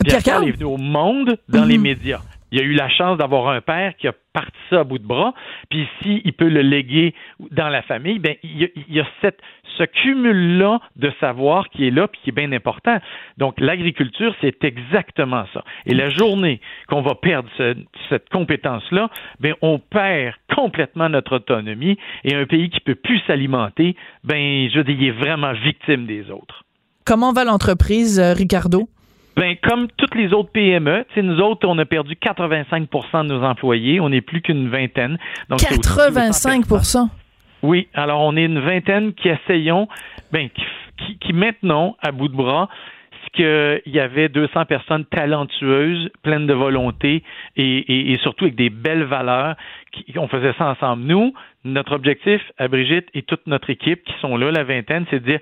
Pierre est venu au monde dans les mm-hmm. médias. Il a eu la chance d'avoir un père qui a parti ça à bout de bras, puis s'il il peut le léguer dans la famille, ben il y a, cette, ce cumul-là de savoir qui est là puis qui est bien important. Donc l'agriculture, c'est exactement ça. Et la journée qu'on va perdre cette compétence-là, ben on perd complètement notre autonomie et un pays qui peut plus s'alimenter, ben je dis, il est vraiment victime des autres. comment va l'entreprise, Ricardo? Ben, comme toutes les autres PME, nous autres, on a perdu 85% de nos employés. On n'est plus qu'une vingtaine. Donc 85% Oui. Alors, on est une vingtaine qui essayons, ben, qui, qui maintenons à bout de bras qu'il y avait 200 personnes talentueuses, pleines de volonté et, surtout avec des belles valeurs. Qui, on faisait ça ensemble. Nous, notre objectif à Brigitte et toute notre équipe qui sont là, la vingtaine, c'est de dire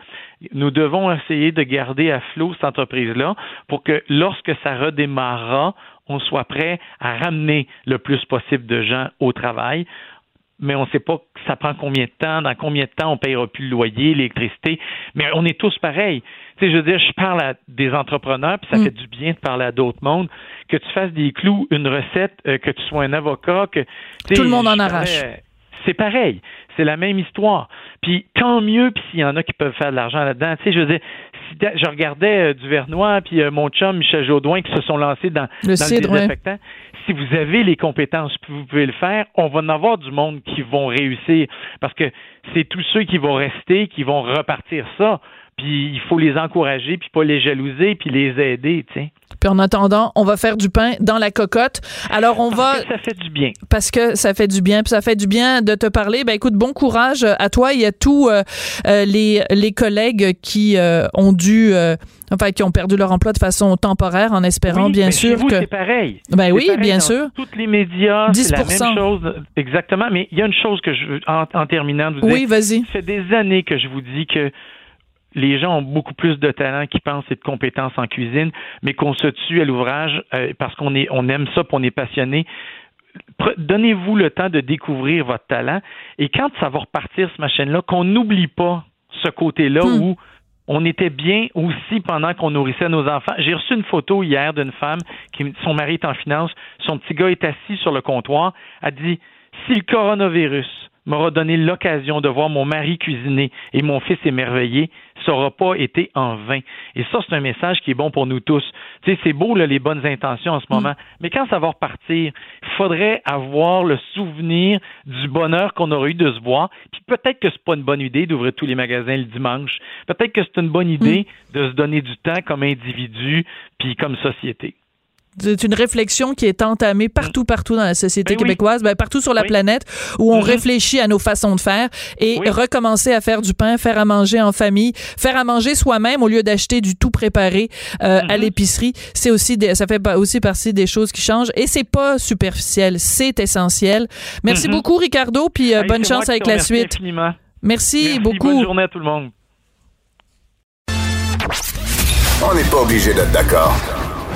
nous devons essayer de garder à flot cette entreprise-là pour que lorsque ça redémarrera, on soit prêt à ramener le plus possible de gens au travail mais on ne sait pas ça prend combien de temps, dans combien de temps on payera plus le loyer, l'électricité. Mais on est tous pareils. Tu sais, je veux dire, je parle à des entrepreneurs, puis ça mm. fait du bien de parler à d'autres mondes. Que tu fasses des clous, une recette, euh, que tu sois un avocat, que tout le monde en arrache. C'est pareil, c'est la même histoire. Puis tant mieux, puis s'il y en a qui peuvent faire de l'argent là-dedans. Tu sais, je veux dire, si je regardais euh, du Vernois puis euh, mon chum Michel Jaudoin qui se sont lancés dans le, dans le désinfectant si vous avez les compétences, vous pouvez le faire, on va en avoir du monde qui vont réussir. Parce que c'est tous ceux qui vont rester, qui vont repartir ça. Puis il faut les encourager, puis pas les jalouser, puis les aider, tu sais. Puis en attendant, on va faire du pain dans la cocotte. Alors on va ça fait du bien. Parce que ça fait du bien, puis ça fait du bien de te parler. Ben écoute, bon courage à toi et à tous euh, euh, les les collègues qui euh, ont dû enfin qui ont perdu leur emploi de façon temporaire en espérant bien sûr que c'est pareil. Ben oui, bien sûr. Toutes les médias, c'est la même chose exactement, mais il y a une chose que je veux en, terminant de vous Oui, vas-y. Ça fait des années que je vous dis que les gens ont beaucoup plus de talent qu'ils pensent et de compétences en cuisine, mais qu'on se tue à l'ouvrage euh, parce qu'on est, on aime ça, qu'on est passionné. Donnez-vous le temps de découvrir votre talent et quand ça va repartir, ce machin-là, qu'on n'oublie pas ce côté-là hmm. où on était bien aussi pendant qu'on nourrissait nos enfants. J'ai reçu une photo hier d'une femme qui, son mari est en finance, son petit gars est assis sur le comptoir, a dit, si le coronavirus m'aura donné l'occasion de voir mon mari cuisiner et mon fils émerveiller, ça n'aura pas été en vain. Et ça, c'est un message qui est bon pour nous tous. Tu sais, c'est beau, là, les bonnes intentions en ce moment, mm. mais quand ça va repartir, il faudrait avoir le souvenir du bonheur qu'on aurait eu de se voir. Puis peut-être que c'est pas une bonne idée d'ouvrir tous les magasins le dimanche. Peut-être que c'est une bonne idée mm. de se donner du temps comme individu puis comme société. C'est une réflexion qui est entamée partout, partout dans la société ben québécoise, ben, partout sur la planète, où on mm-hmm. réfléchit à nos façons de faire et recommencer à faire du pain, faire à manger en famille, faire à manger soi-même au lieu d'acheter du tout préparé euh, à mm-hmm. l'épicerie. C'est aussi, des, ça fait aussi partie des choses qui changent et c'est pas superficiel, c'est essentiel. Merci mm-hmm. beaucoup, Ricardo, puis euh, bonne chance avec la suite. Merci, Merci beaucoup. Bonne journée à tout le monde. On n'est pas obligé d'être d'accord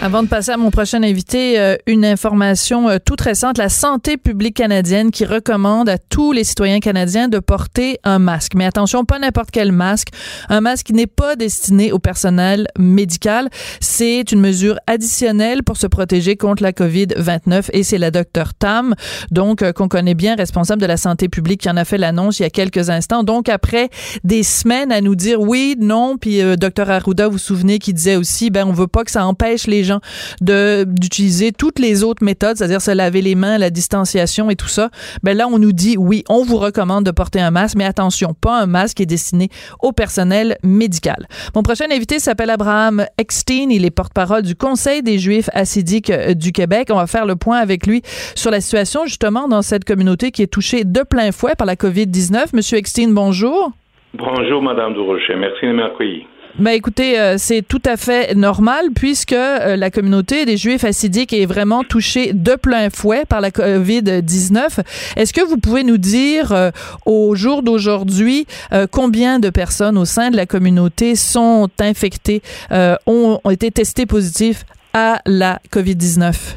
Avant de passer à mon prochain invité, euh, une information euh, toute récente. La santé publique canadienne qui recommande à tous les citoyens canadiens de porter un masque. Mais attention, pas n'importe quel masque. Un masque qui n'est pas destiné au personnel médical. C'est une mesure additionnelle pour se protéger contre la COVID-29 et c'est la docteur Tam, donc euh, qu'on connaît bien, responsable de la santé publique, qui en a fait l'annonce il y a quelques instants. Donc après des semaines à nous dire oui, non, puis docteur Arruda, vous vous souvenez, qui disait aussi, ben on veut pas que ça empêche les de d'utiliser toutes les autres méthodes, c'est-à-dire se laver les mains, la distanciation et tout ça, ben là on nous dit oui, on vous recommande de porter un masque, mais attention, pas un masque qui est destiné au personnel médical. Mon prochain invité s'appelle Abraham Eckstein, il est porte-parole du Conseil des Juifs assidiques euh, du Québec. On va faire le point avec lui sur la situation justement dans cette communauté qui est touchée de plein fouet par la COVID-19. Monsieur Eckstein, bonjour. Bonjour, Madame Durocher. Merci de m'accueillir. Ben écoutez, euh, c'est tout à fait normal puisque euh, la communauté des Juifs assidiques est vraiment touchée de plein fouet par la COVID-19. Est-ce que vous pouvez nous dire euh, au jour d'aujourd'hui combien de personnes au sein de la communauté sont infectées, ont, ont, été testées positives à la COVID-19?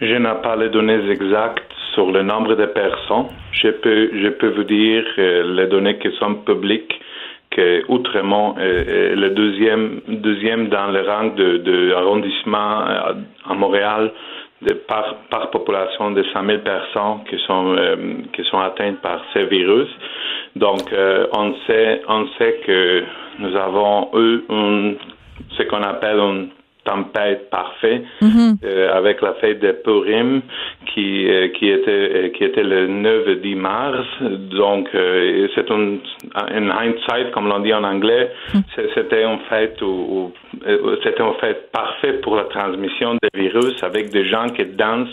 Je n'ai pas les données exactes sur le nombre de personnes. Je peux, je peux vous dire les données qui sont publiques que outrement euh, euh, le deuxième deuxième dans le rang de, arrondissement euh, à Montréal de par, par population de 100 000 personnes qui sont qui sont atteintes par ce virus. Donc on sait on sait que nous avons eu ce qu'on appelle une tempête parfait Mhm. euh, avec la fête de Purim qui euh, qui était euh, qui était le 9 10 mars. Donc c'est un un hindsight comme l'on dit en anglais. C'est- c'était en fait c'était en fait parfait pour la transmission des virus avec des gens qui dansent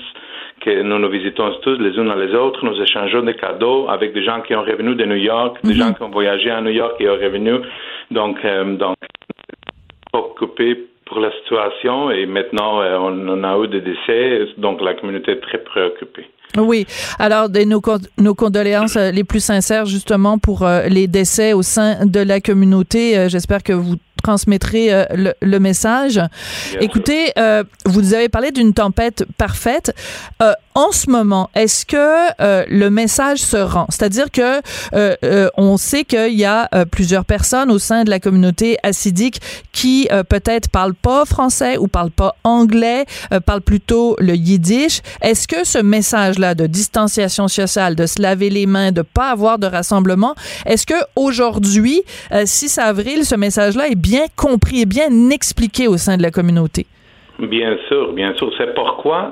que nous nous visitons tous les uns les autres, nous échangeons des cadeaux avec des gens qui ont revenu de New York, des gens qui ont voyagé à New York et ont revenu. Donc, euh, donc, occupé pour la situation et maintenant euh, on, on a eu des décès, donc la communauté est très préoccupée. Oui. Alors, nos, con- nos condoléances euh, les plus sincères, justement, pour euh, les décès au sein de la communauté. J'espère que vous transmettrez euh, le, le message. Écoutez, euh, vous avez parlé d'une tempête parfaite. Euh, en ce moment, est-ce que le message se rend? C'est-à-dire que on sait qu'il y a plusieurs personnes au sein de la communauté assidique qui peut-être parlent pas français ou parlent pas anglais, parlent plutôt le yiddish. Est-ce que ce message-là de distanciation sociale, de se laver les mains, de pas avoir de rassemblement, est-ce que aujourd'hui, euh, 6 avril, ce message-là est bien compris et bien expliqué au sein de la communauté? Bien sûr, bien sûr. C'est pourquoi,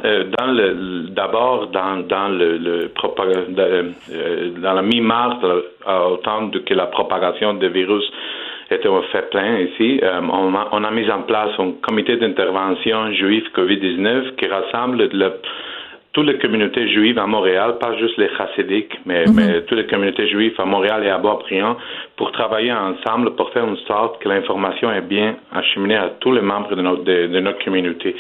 d'abord dans la mi-mars, au temps de que la propagation des virus était au fait plein ici, euh, on, a, on a mis en place un comité d'intervention juif Covid-19 qui rassemble le, toutes les communautés juives à Montréal, pas juste les chassidiques, mais, mais toutes les communautés juives à Montréal et à Bois-Briand, pour travailler ensemble pour faire en sorte que l'information est bien acheminée à tous les membres de notre, de, de notre communauté.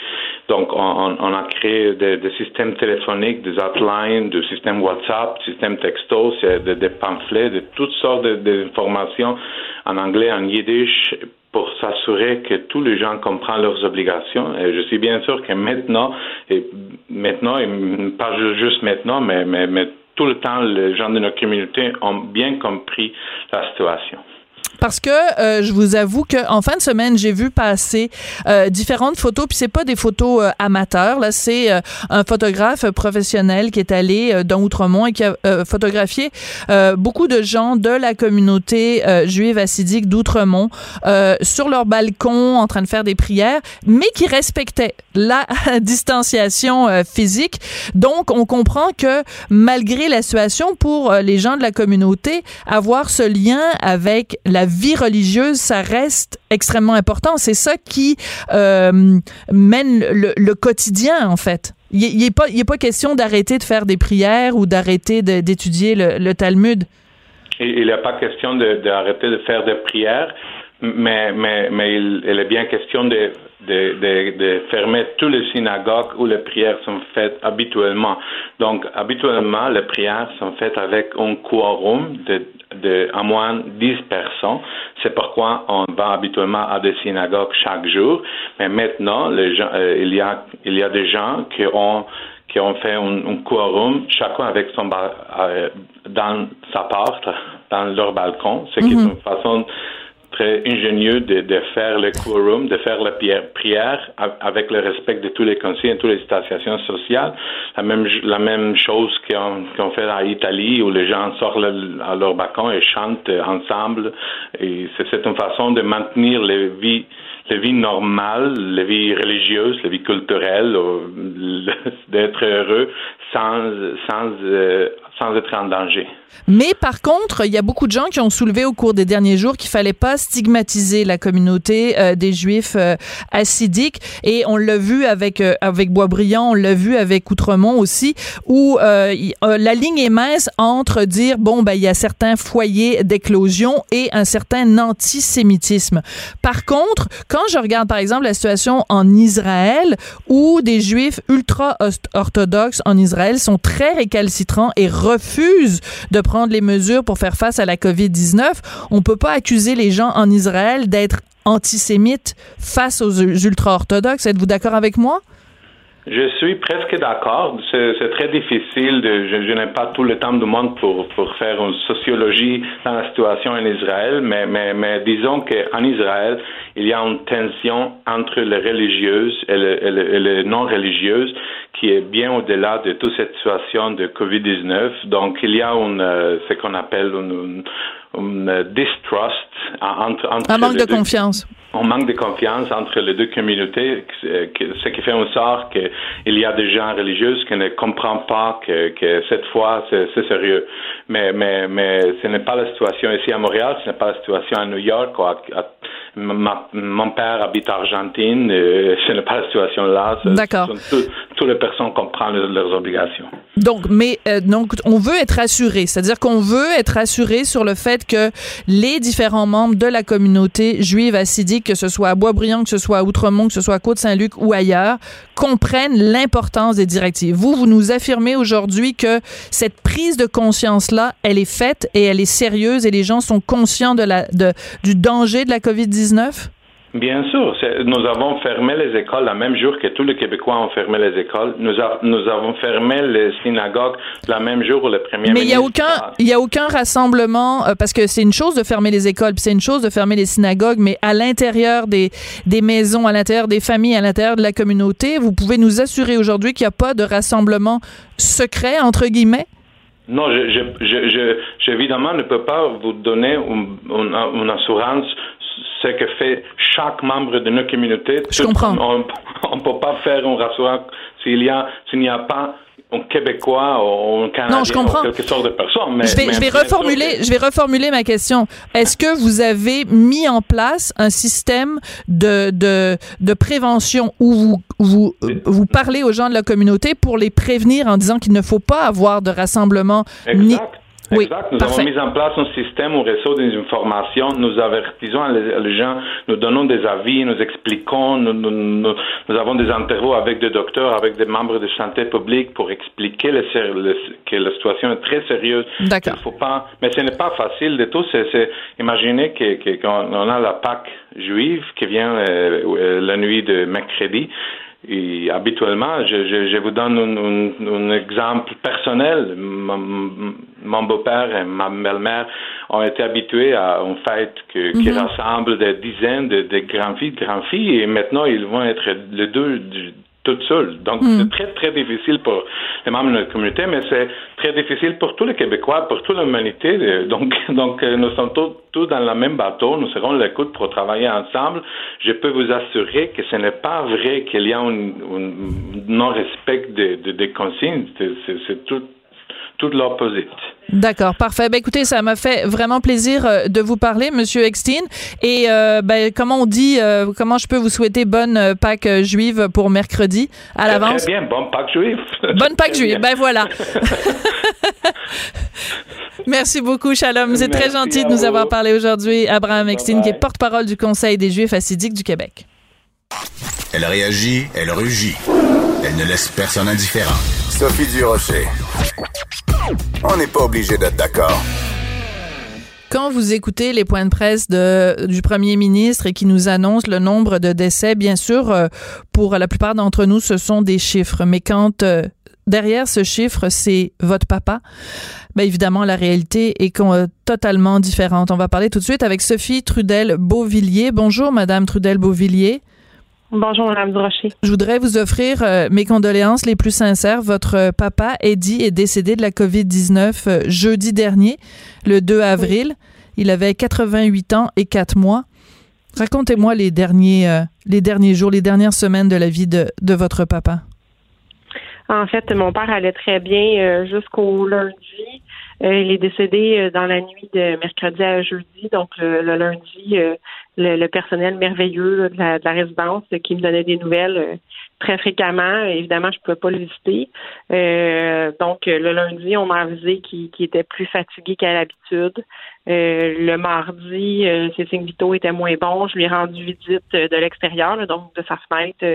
Donc, on, on, a créé des, des systèmes téléphoniques, des hotlines, des systèmes WhatsApp, des systèmes textos, c'est des, des pamphlets, de toutes sortes d'informations en anglais, en yiddish, pour s'assurer que tous les gens comprennent leurs obligations. Et je suis bien sûr que maintenant, et maintenant, et pas ju- juste maintenant, mais, mais tout le temps, les gens de notre communauté ont bien compris la situation. Parce que euh, je vous avoue que en fin de semaine, j'ai vu passer euh, différentes photos, puis c'est pas des photos euh, amateurs, là, c'est un photographe professionnel qui est allé dans Outremont et qui a photographié beaucoup de gens de la communauté juive assidique d'Outremont sur leur balcon en train de faire des prières, mais qui respectaient la distanciation physique. Donc, on comprend que malgré la situation, pour les gens de la communauté, avoir ce lien avec la vie religieuse, ça reste extrêmement important. C'est ça qui euh, mène le, quotidien, en fait. Il n'est pas, il est pas question d'arrêter de faire des prières ou d'arrêter de- d'étudier le, Talmud. Il n'est pas question de- d'arrêter de, faire des prières, mais, mais, mais il est bien question de, de, de, de fermer toutes les synagogues où les prières sont faites habituellement. Donc, habituellement, les prières sont faites avec un quorum de, de à moins 10 personnes. C'est pourquoi on va habituellement à des synagogues chaque jour. Mais maintenant, les gens, euh, il, y a, il y a des gens qui ont qui ont fait un, un quorum, chacun avec son euh, dans sa porte, dans leur balcon, ce qui est Mhm. une façon très ingénieuse de, faire le quorum, de faire la prière, avec le respect de tous les conseils et toutes les stations sociales. La même, chose qu'on qu'on fait en Italie où les gens sortent à leur balcon et chantent ensemble. C'est une façon de maintenir les vies la vie normale, la vie religieuse, la vie culturelle, euh, d'être heureux sans, sans, euh, sans être en danger. Mais par contre, il y a beaucoup de gens qui ont soulevé au cours des derniers jours qu'il fallait pas stigmatiser la communauté euh, des Juifs euh. Et on l'a vu avec euh, avec Boisbriand, on l'a vu avec Outremont aussi, où euh, euh, la ligne est mince entre dire bon ben il y a certains foyers d'éclosion et un certain antisémitisme. Par contre, quand je regarde par exemple la situation en Israël, où des Juifs ultra orthodoxes en Israël sont très récalcitrants et refusent de prendre les mesures pour faire face à la COVID-19, on peut pas accuser les gens en Israël d'être antisémites face aux ultra-orthodoxes. Êtes-vous d'accord avec moi? Je suis presque d'accord. C'est très difficile. De, je je n'ai pas tout le temps du monde pour, pour faire une sociologie dans la situation en Israël, mais, mais, mais disons qu'en Israël, il y a une tension entre les religieuses et les, non-religieuses qui est bien au-delà de toute cette situation de COVID-19. Donc, il y a une, euh, ce qu'on appelle une, une, une distrust entre, entre Un manque de deux- confiance. On manque de confiance entre les deux communautés, ce qui fait en sorte qu'il y a des gens religieux qui ne comprennent pas que, cette fois c'est sérieux. Mais, mais, mais ce n'est pas la situation ici à Montréal, ce n'est pas la situation à New York. Ou à, mon père habite en Argentine, ce n'est pas la situation là. D'accord. Toutes les personnes comprennent leurs obligations. Donc, mais euh, donc, on veut être assuré, c'est-à-dire qu'on veut être assuré sur le fait que les différents membres de la communauté juive assidique, que ce soit à Boisbriand, que ce soit à Outremont, que ce soit à Côte-Saint-Luc ou ailleurs, comprennent l'importance des directives. Vous, vous nous affirmez aujourd'hui que cette prise de conscience-là, elle est faite et elle est sérieuse et les gens sont conscients de la, de, du danger de la COVID-19? Bien sûr. Nous avons fermé les écoles le même jour que tous les Québécois ont fermé les écoles. Nous, nous avons fermé les synagogues le même jour où le premier Mais il n'y a aucun, il y a aucun rassemblement, euh, parce que c'est une chose de fermer les écoles, c'est une chose de fermer les synagogues, mais à l'intérieur des, des maisons, à l'intérieur des familles, à l'intérieur de la communauté, vous pouvez nous assurer aujourd'hui qu'il n'y a pas de rassemblement secret, entre guillemets? Non, je, je, je, je, évidemment ne peux pas vous donner une, une assurance ce que fait chaque membre de notre communauté. Je comprends. On ne peut pas faire un rassurant s'il y a, s'il n'y a pas un Québécois ou un Canadien non, je comprends. quelque sorte de personne. Mais, je vais, je vais reformuler, je vais reformuler ma question. Est-ce que vous avez mis en place un système de, de, de prévention où vous, vous, vous parlez aux gens de la communauté pour les prévenir en disant qu'il ne faut pas avoir de rassemblement exact. Exact. Nous avons mis en place un système, un réseau d'informations. Nous avertissons les, gens, nous donnons des avis, nous expliquons, nous, nous, nous, avons des interviews avec des docteurs, avec des membres de santé publique pour expliquer le, que la situation est très sérieuse. D'accord. faut pas, mais ce n'est pas facile de tout. C'est, imaginez qu'on a la Pâque juive qui vient euh, euh, la nuit de mercredi. Et habituellement, je, je, je vous donne un, un, un exemple personnel. Mon, beau-père et ma belle-mère ont été habitués à une fête que, qui mhm. rassemble des dizaines de, de grands-filles, de grands-filles, et maintenant ils vont être les deux toute seule. Donc, hmm. c'est très, très difficile pour les membres de notre communauté, mais c'est très difficile pour tous les Québécois, pour toute l'humanité. Donc, donc euh, nous sommes tous, tous dans le même bateau. Nous serons l'écoute pour travailler ensemble. Je peux vous assurer que ce n'est pas vrai qu'il y a un, non-respect des de, consignes. C'est tout, tout l'opposite. D'accord, parfait. Ben, écoutez, ça m'a fait vraiment plaisir euh, de vous parler, Monsieur Eckstein. Et euh, ben, comment on dit, euh, comment je peux vous souhaiter bonne Pâques juive pour mercredi à l'avance? Très bien, bonne Pâques juive. Bonne Pâques juive, ben voilà. Merci beaucoup, Shalom. C'est très gentil de nous avoir parlé aujourd'hui. Abraham Eckstein, qui est porte-parole du Conseil des Juifs assidiques du Québec. Elle réagit, elle rugit. Elle ne laisse personne indifférent. Sophie Durocher. On n'est pas obligé d'être d'accord. Quand vous écoutez les points de presse du premier ministre et qui nous annonce le nombre de décès, bien sûr, euh, pour la plupart d'entre nous, ce sont des chiffres. Mais quand euh, derrière ce chiffre, c'est votre papa, bien évidemment, la réalité est totalement différente. On va parler tout de suite avec Sophie Trudel-Beauvilliers. Bonjour, Madame Trudel-Beauvilliers. Bonjour, Mme Durocher. Je voudrais vous offrir euh, mes condoléances les plus sincères. Votre papa, Eddie, est décédé de la COVID-19 euh, jeudi dernier, le 2 avril. Il avait 88 ans et 4 mois. Racontez-moi les derniers, euh, les derniers jours, les dernières semaines de la vie de, de votre papa. En fait, mon père allait très bien jusqu'au lundi. Il est décédé dans la nuit de mercredi à jeudi, donc le lundi le, personnel merveilleux de, la, résidence qui me donnait des nouvelles euh, très fréquemment. Évidemment, je ne pouvais pas le visiter. Euh, donc, le lundi, on m'a avisé qu'il était plus fatigué qu'à l'habitude. Euh, le mardi, ses signes vitaux étaient moins bons. Je lui ai rendu visite de l'extérieur, donc de sa fenêtre.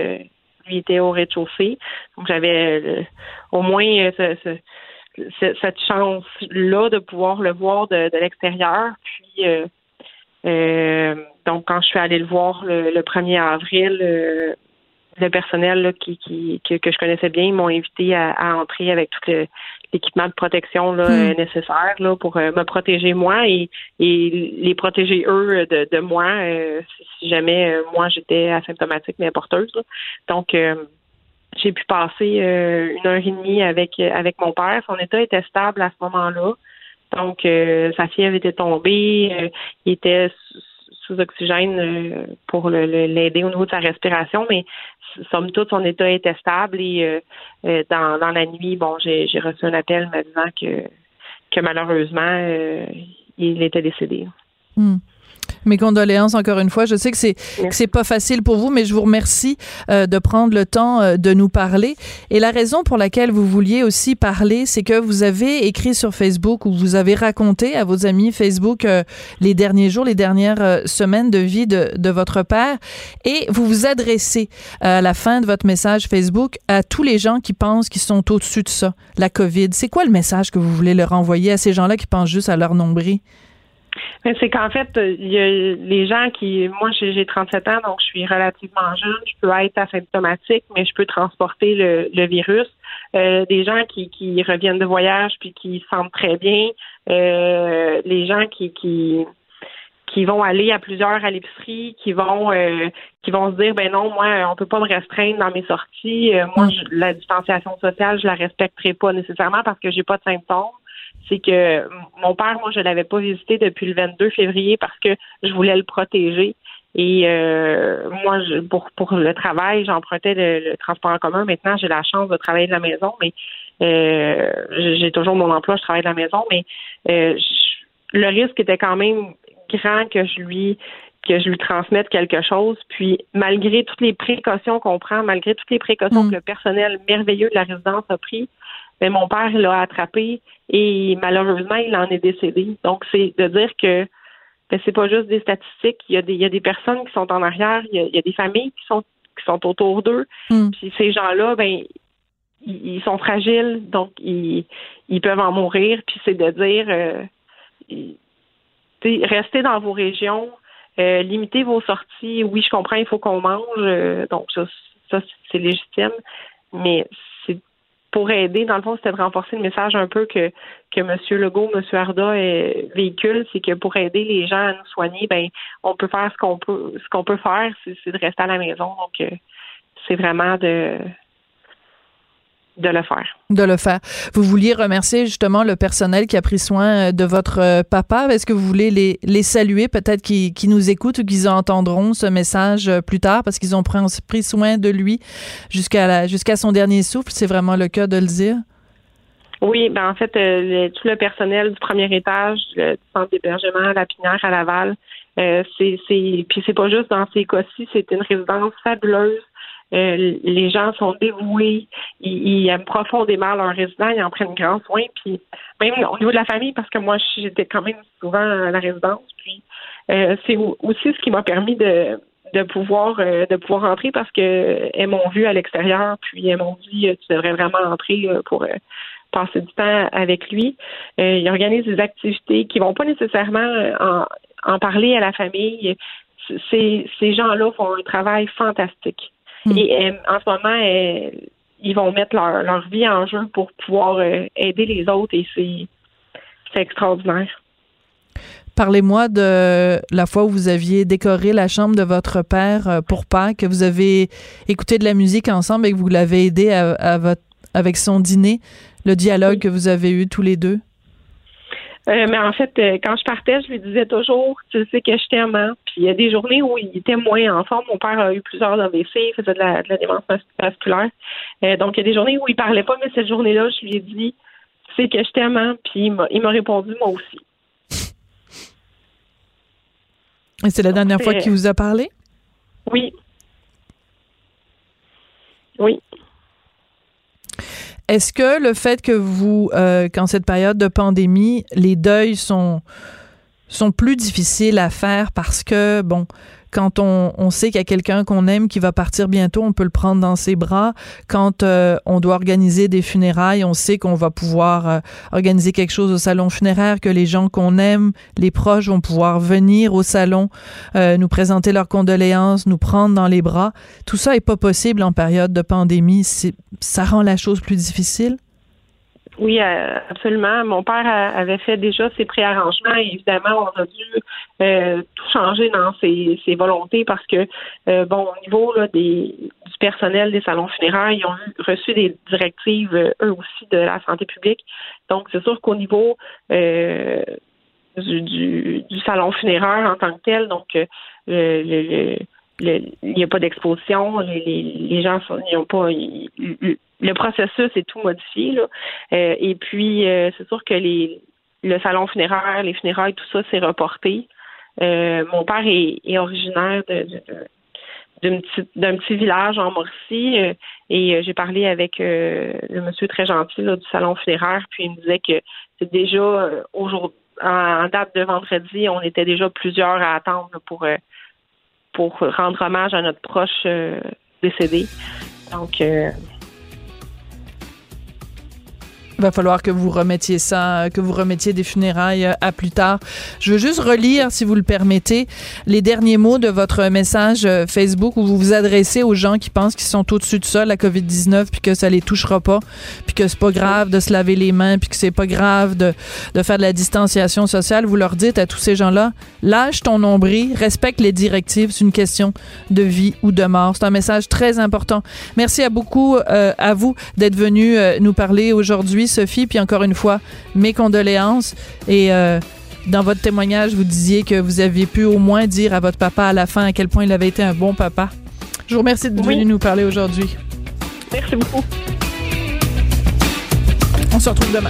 lui était au rez-de-chaussée. Donc, j'avais au moins cette chance-là de pouvoir le voir de, de l'extérieur. Puis, euh, donc, quand je suis allée le voir le, 1er avril, euh, le personnel qui, qui, que, je connaissais bien, ils m'ont invité à, entrer avec tout l'équipement de protection là, hmm. nécessaire là, pour euh, me protéger moi et, et les protéger eux de, de moi si jamais moi j'étais asymptomatique mais porteuse. Donc j'ai pu passer une heure et demie avec avec mon père. Son état était stable à ce moment-là. Donc, euh, sa fièvre était tombée, euh, il était sous sous oxygène pour l'aider au niveau de sa respiration, mais somme toute, son état était stable et dans, dans la nuit, bon, j'ai reçu un appel me disant que, que malheureusement, il était décédé. Hmm. Mes condoléances encore une fois. Je sais que c'est c'est pas facile pour vous, mais je vous remercie euh, de prendre le temps euh, de nous parler. Et la raison pour laquelle vous vouliez aussi parler, c'est que vous avez écrit sur Facebook ou vous avez raconté à vos amis Facebook euh, les derniers jours, les dernières semaines de vie de, de votre père, et vous vous adressez à la fin de votre message Facebook à tous les gens qui pensent qu'ils sont au-dessus de ça, la COVID. C'est quoi le message que vous voulez leur envoyer à ces gens-là qui pensent juste à leur nombril? C'est qu'en fait, il y a les gens qui, moi, j'ai 37 ans, donc je suis relativement jeune. Je peux être asymptomatique, mais je peux transporter le, virus. Euh, des gens qui, qui reviennent de voyage puis qui se sentent très bien. Euh, les gens qui, qui qui vont aller à plusieurs à l'épicerie, qui vont euh, qui vont se dire ben non, moi on peut pas me restreindre dans mes sorties. moi la distanciation sociale, je la respecterai pas nécessairement parce que j'ai pas de symptômes c'est que mon père, moi, je l'avais pas visité depuis le 22 février parce que je voulais le protéger. Et euh, moi, je, pour pour le travail, j'empruntais le, transport en commun. Maintenant, j'ai la chance de travailler de la maison, mais euh, j'ai toujours mon emploi, je travaille de la maison, mais euh, le risque était quand même grand que je lui que je lui transmette quelque chose. Puis malgré toutes les précautions qu'on prend, malgré toutes les précautions mm. que le personnel merveilleux de la résidence a pris, mais mon père l'a attrapé et malheureusement, il en est décédé. Donc, c'est de dire que ben, c'est pas juste des statistiques. Il y, a des, il y a des personnes qui sont en arrière, il y a, des familles qui sont qui sont autour d'eux. Hmm. Puis ces gens-là, ben ils, sont fragiles, donc ils, ils peuvent en mourir. Puis c'est de dire euh, restez dans vos régions, euh, limitez vos sorties. Oui, je comprends, il faut qu'on mange. Euh, donc ça, ça c'est légitime. Mais pour aider, dans le fond, c'était de renforcer le message un peu que, que M. Legault, M. Arda est, véhicule, c'est que pour aider les gens à nous soigner, ben on peut faire ce qu'on peut ce qu'on peut faire, c'est de rester à la maison. Donc euh, c'est vraiment de de le faire. De le faire. Vous vouliez remercier justement le personnel qui a pris soin euh, de votre euh, papa. Est-ce que vous voulez les, les saluer, peut-être qui, qui nous écoutent ou qu'ils entendront ce message euh, plus tard? Parce qu'ils ont pris, pris soin de lui jusqu'à jusqu'à son dernier souffle? C'est vraiment le cas de le dire? Oui, ben en fait, tout le personnel du premier étage du centre d'hébergement à la Pinière à Laval, c'est, c'est, puis c'est pas juste dans ces cas-ci, c'est une résidence fabuleuse euh, les gens sont dévoués, ils, aiment profondément leur résident, ils en prennent grand soin. Puis même au niveau de la famille, parce que moi j'étais quand même souvent à la résidence, puis euh, c'est aussi ce qui m'a permis de pouvoir euh, de pouvoir entrer parce que elles m'ont vu à l'extérieur, puis elles m'ont dit tu devrais vraiment entrer pour passer du temps avec lui. ils organisent des activités qui vont pas nécessairement en, parler à la famille. Ces gens-là font un travail fantastique. Hmm. Et euh, en ce moment, euh, ils vont mettre leur, leur, vie en jeu pour pouvoir euh, aider les autres et c'est extraordinaire. Parlez-moi de la fois où vous aviez décoré la chambre de votre père pour Pâques, que vous avez écouté de la musique ensemble et que vous l'avez aidé à, votre, avec son dîner, le dialogue que vous avez eu tous les deux. Euh, mais en fait, euh, quand je partais, je lui disais toujours, tu sais que je t'aime. Hein. Puis il y a des journées où il était moins en forme. Mon père a eu plusieurs AVC, il faisait de la, de la démence vasculaire. Euh, donc il y a des journées où il parlait pas, mais cette journée-là, je lui ai dit, tu sais que je t'aime. Hein. Puis il m'a répondu, moi aussi. Et c'est la dernière fois qu'il vous a parlé? Oui. Oui. Est-ce que le fait que vous, euh, qu'en cette période de pandémie, les deuils sont sont plus difficiles à faire parce que, bon, quand on, on sait qu'il y a quelqu'un qu'on aime qui va partir bientôt, on peut le prendre dans ses bras. Quand euh, on doit organiser des funérailles, on sait qu'on va pouvoir euh, organiser quelque chose au salon funéraire, que les gens qu'on aime, les proches vont pouvoir venir au salon, euh, nous présenter leurs condoléances, nous prendre dans les bras. Tout ça est pas possible en période de pandémie. Ça rend la chose plus difficile. Oui, euh, absolument. Mon père avait fait déjà ses préarrangements et évidemment, on a dû euh, tout changer dans ses, volontés parce que, euh, bon, au niveau des, du personnel des salons funéraires, ils ont reçu des directives, eux aussi, de la santé publique. Donc, c'est sûr qu'au niveau du, salon funéraire en tant que tel. Donc, il n'y a pas d'exposition. Les, gens n'ont pas. le processus est tout modifié. et puis, c'est sûr que les, le salon funéraire, les funérailles, tout ça, s'est reporté. mon père est, originaire d'un petit, village en Mauricie. Euh, et euh, j'ai parlé avec euh, le monsieur très gentil du salon funéraire, puis il me disait que c'est déjà aujourd'hui, en date de vendredi, on était déjà plusieurs à attendre pour pour rendre hommage à notre proche décédé. Donc Il va falloir que vous remettiez ça, que vous remettiez des funérailles euh, à plus tard. Je veux juste relire, si vous le permettez, les derniers mots de votre message euh, Facebook où vous vous adressez aux gens qui pensent qu'ils sont au-dessus de ça, la COVID-19, puis que ça les touchera pas, puis que c'est pas grave de se laver les mains, puis que c'est pas grave de, de faire de la distanciation sociale. Vous leur dites à tous ces gens-là, lâche ton nombril, respecte les directives, c'est une question de vie ou de mort. C'est un message très important. Merci à beaucoup euh, à vous d'être venu nous parler aujourd'hui Sophie. Puis encore une fois, mes condoléances. Et euh, dans votre témoignage, vous disiez que vous aviez pu au moins dire à votre papa à la fin à quel point il avait été un bon papa. Je vous remercie de venir nous parler aujourd'hui. Merci beaucoup. On se retrouve demain.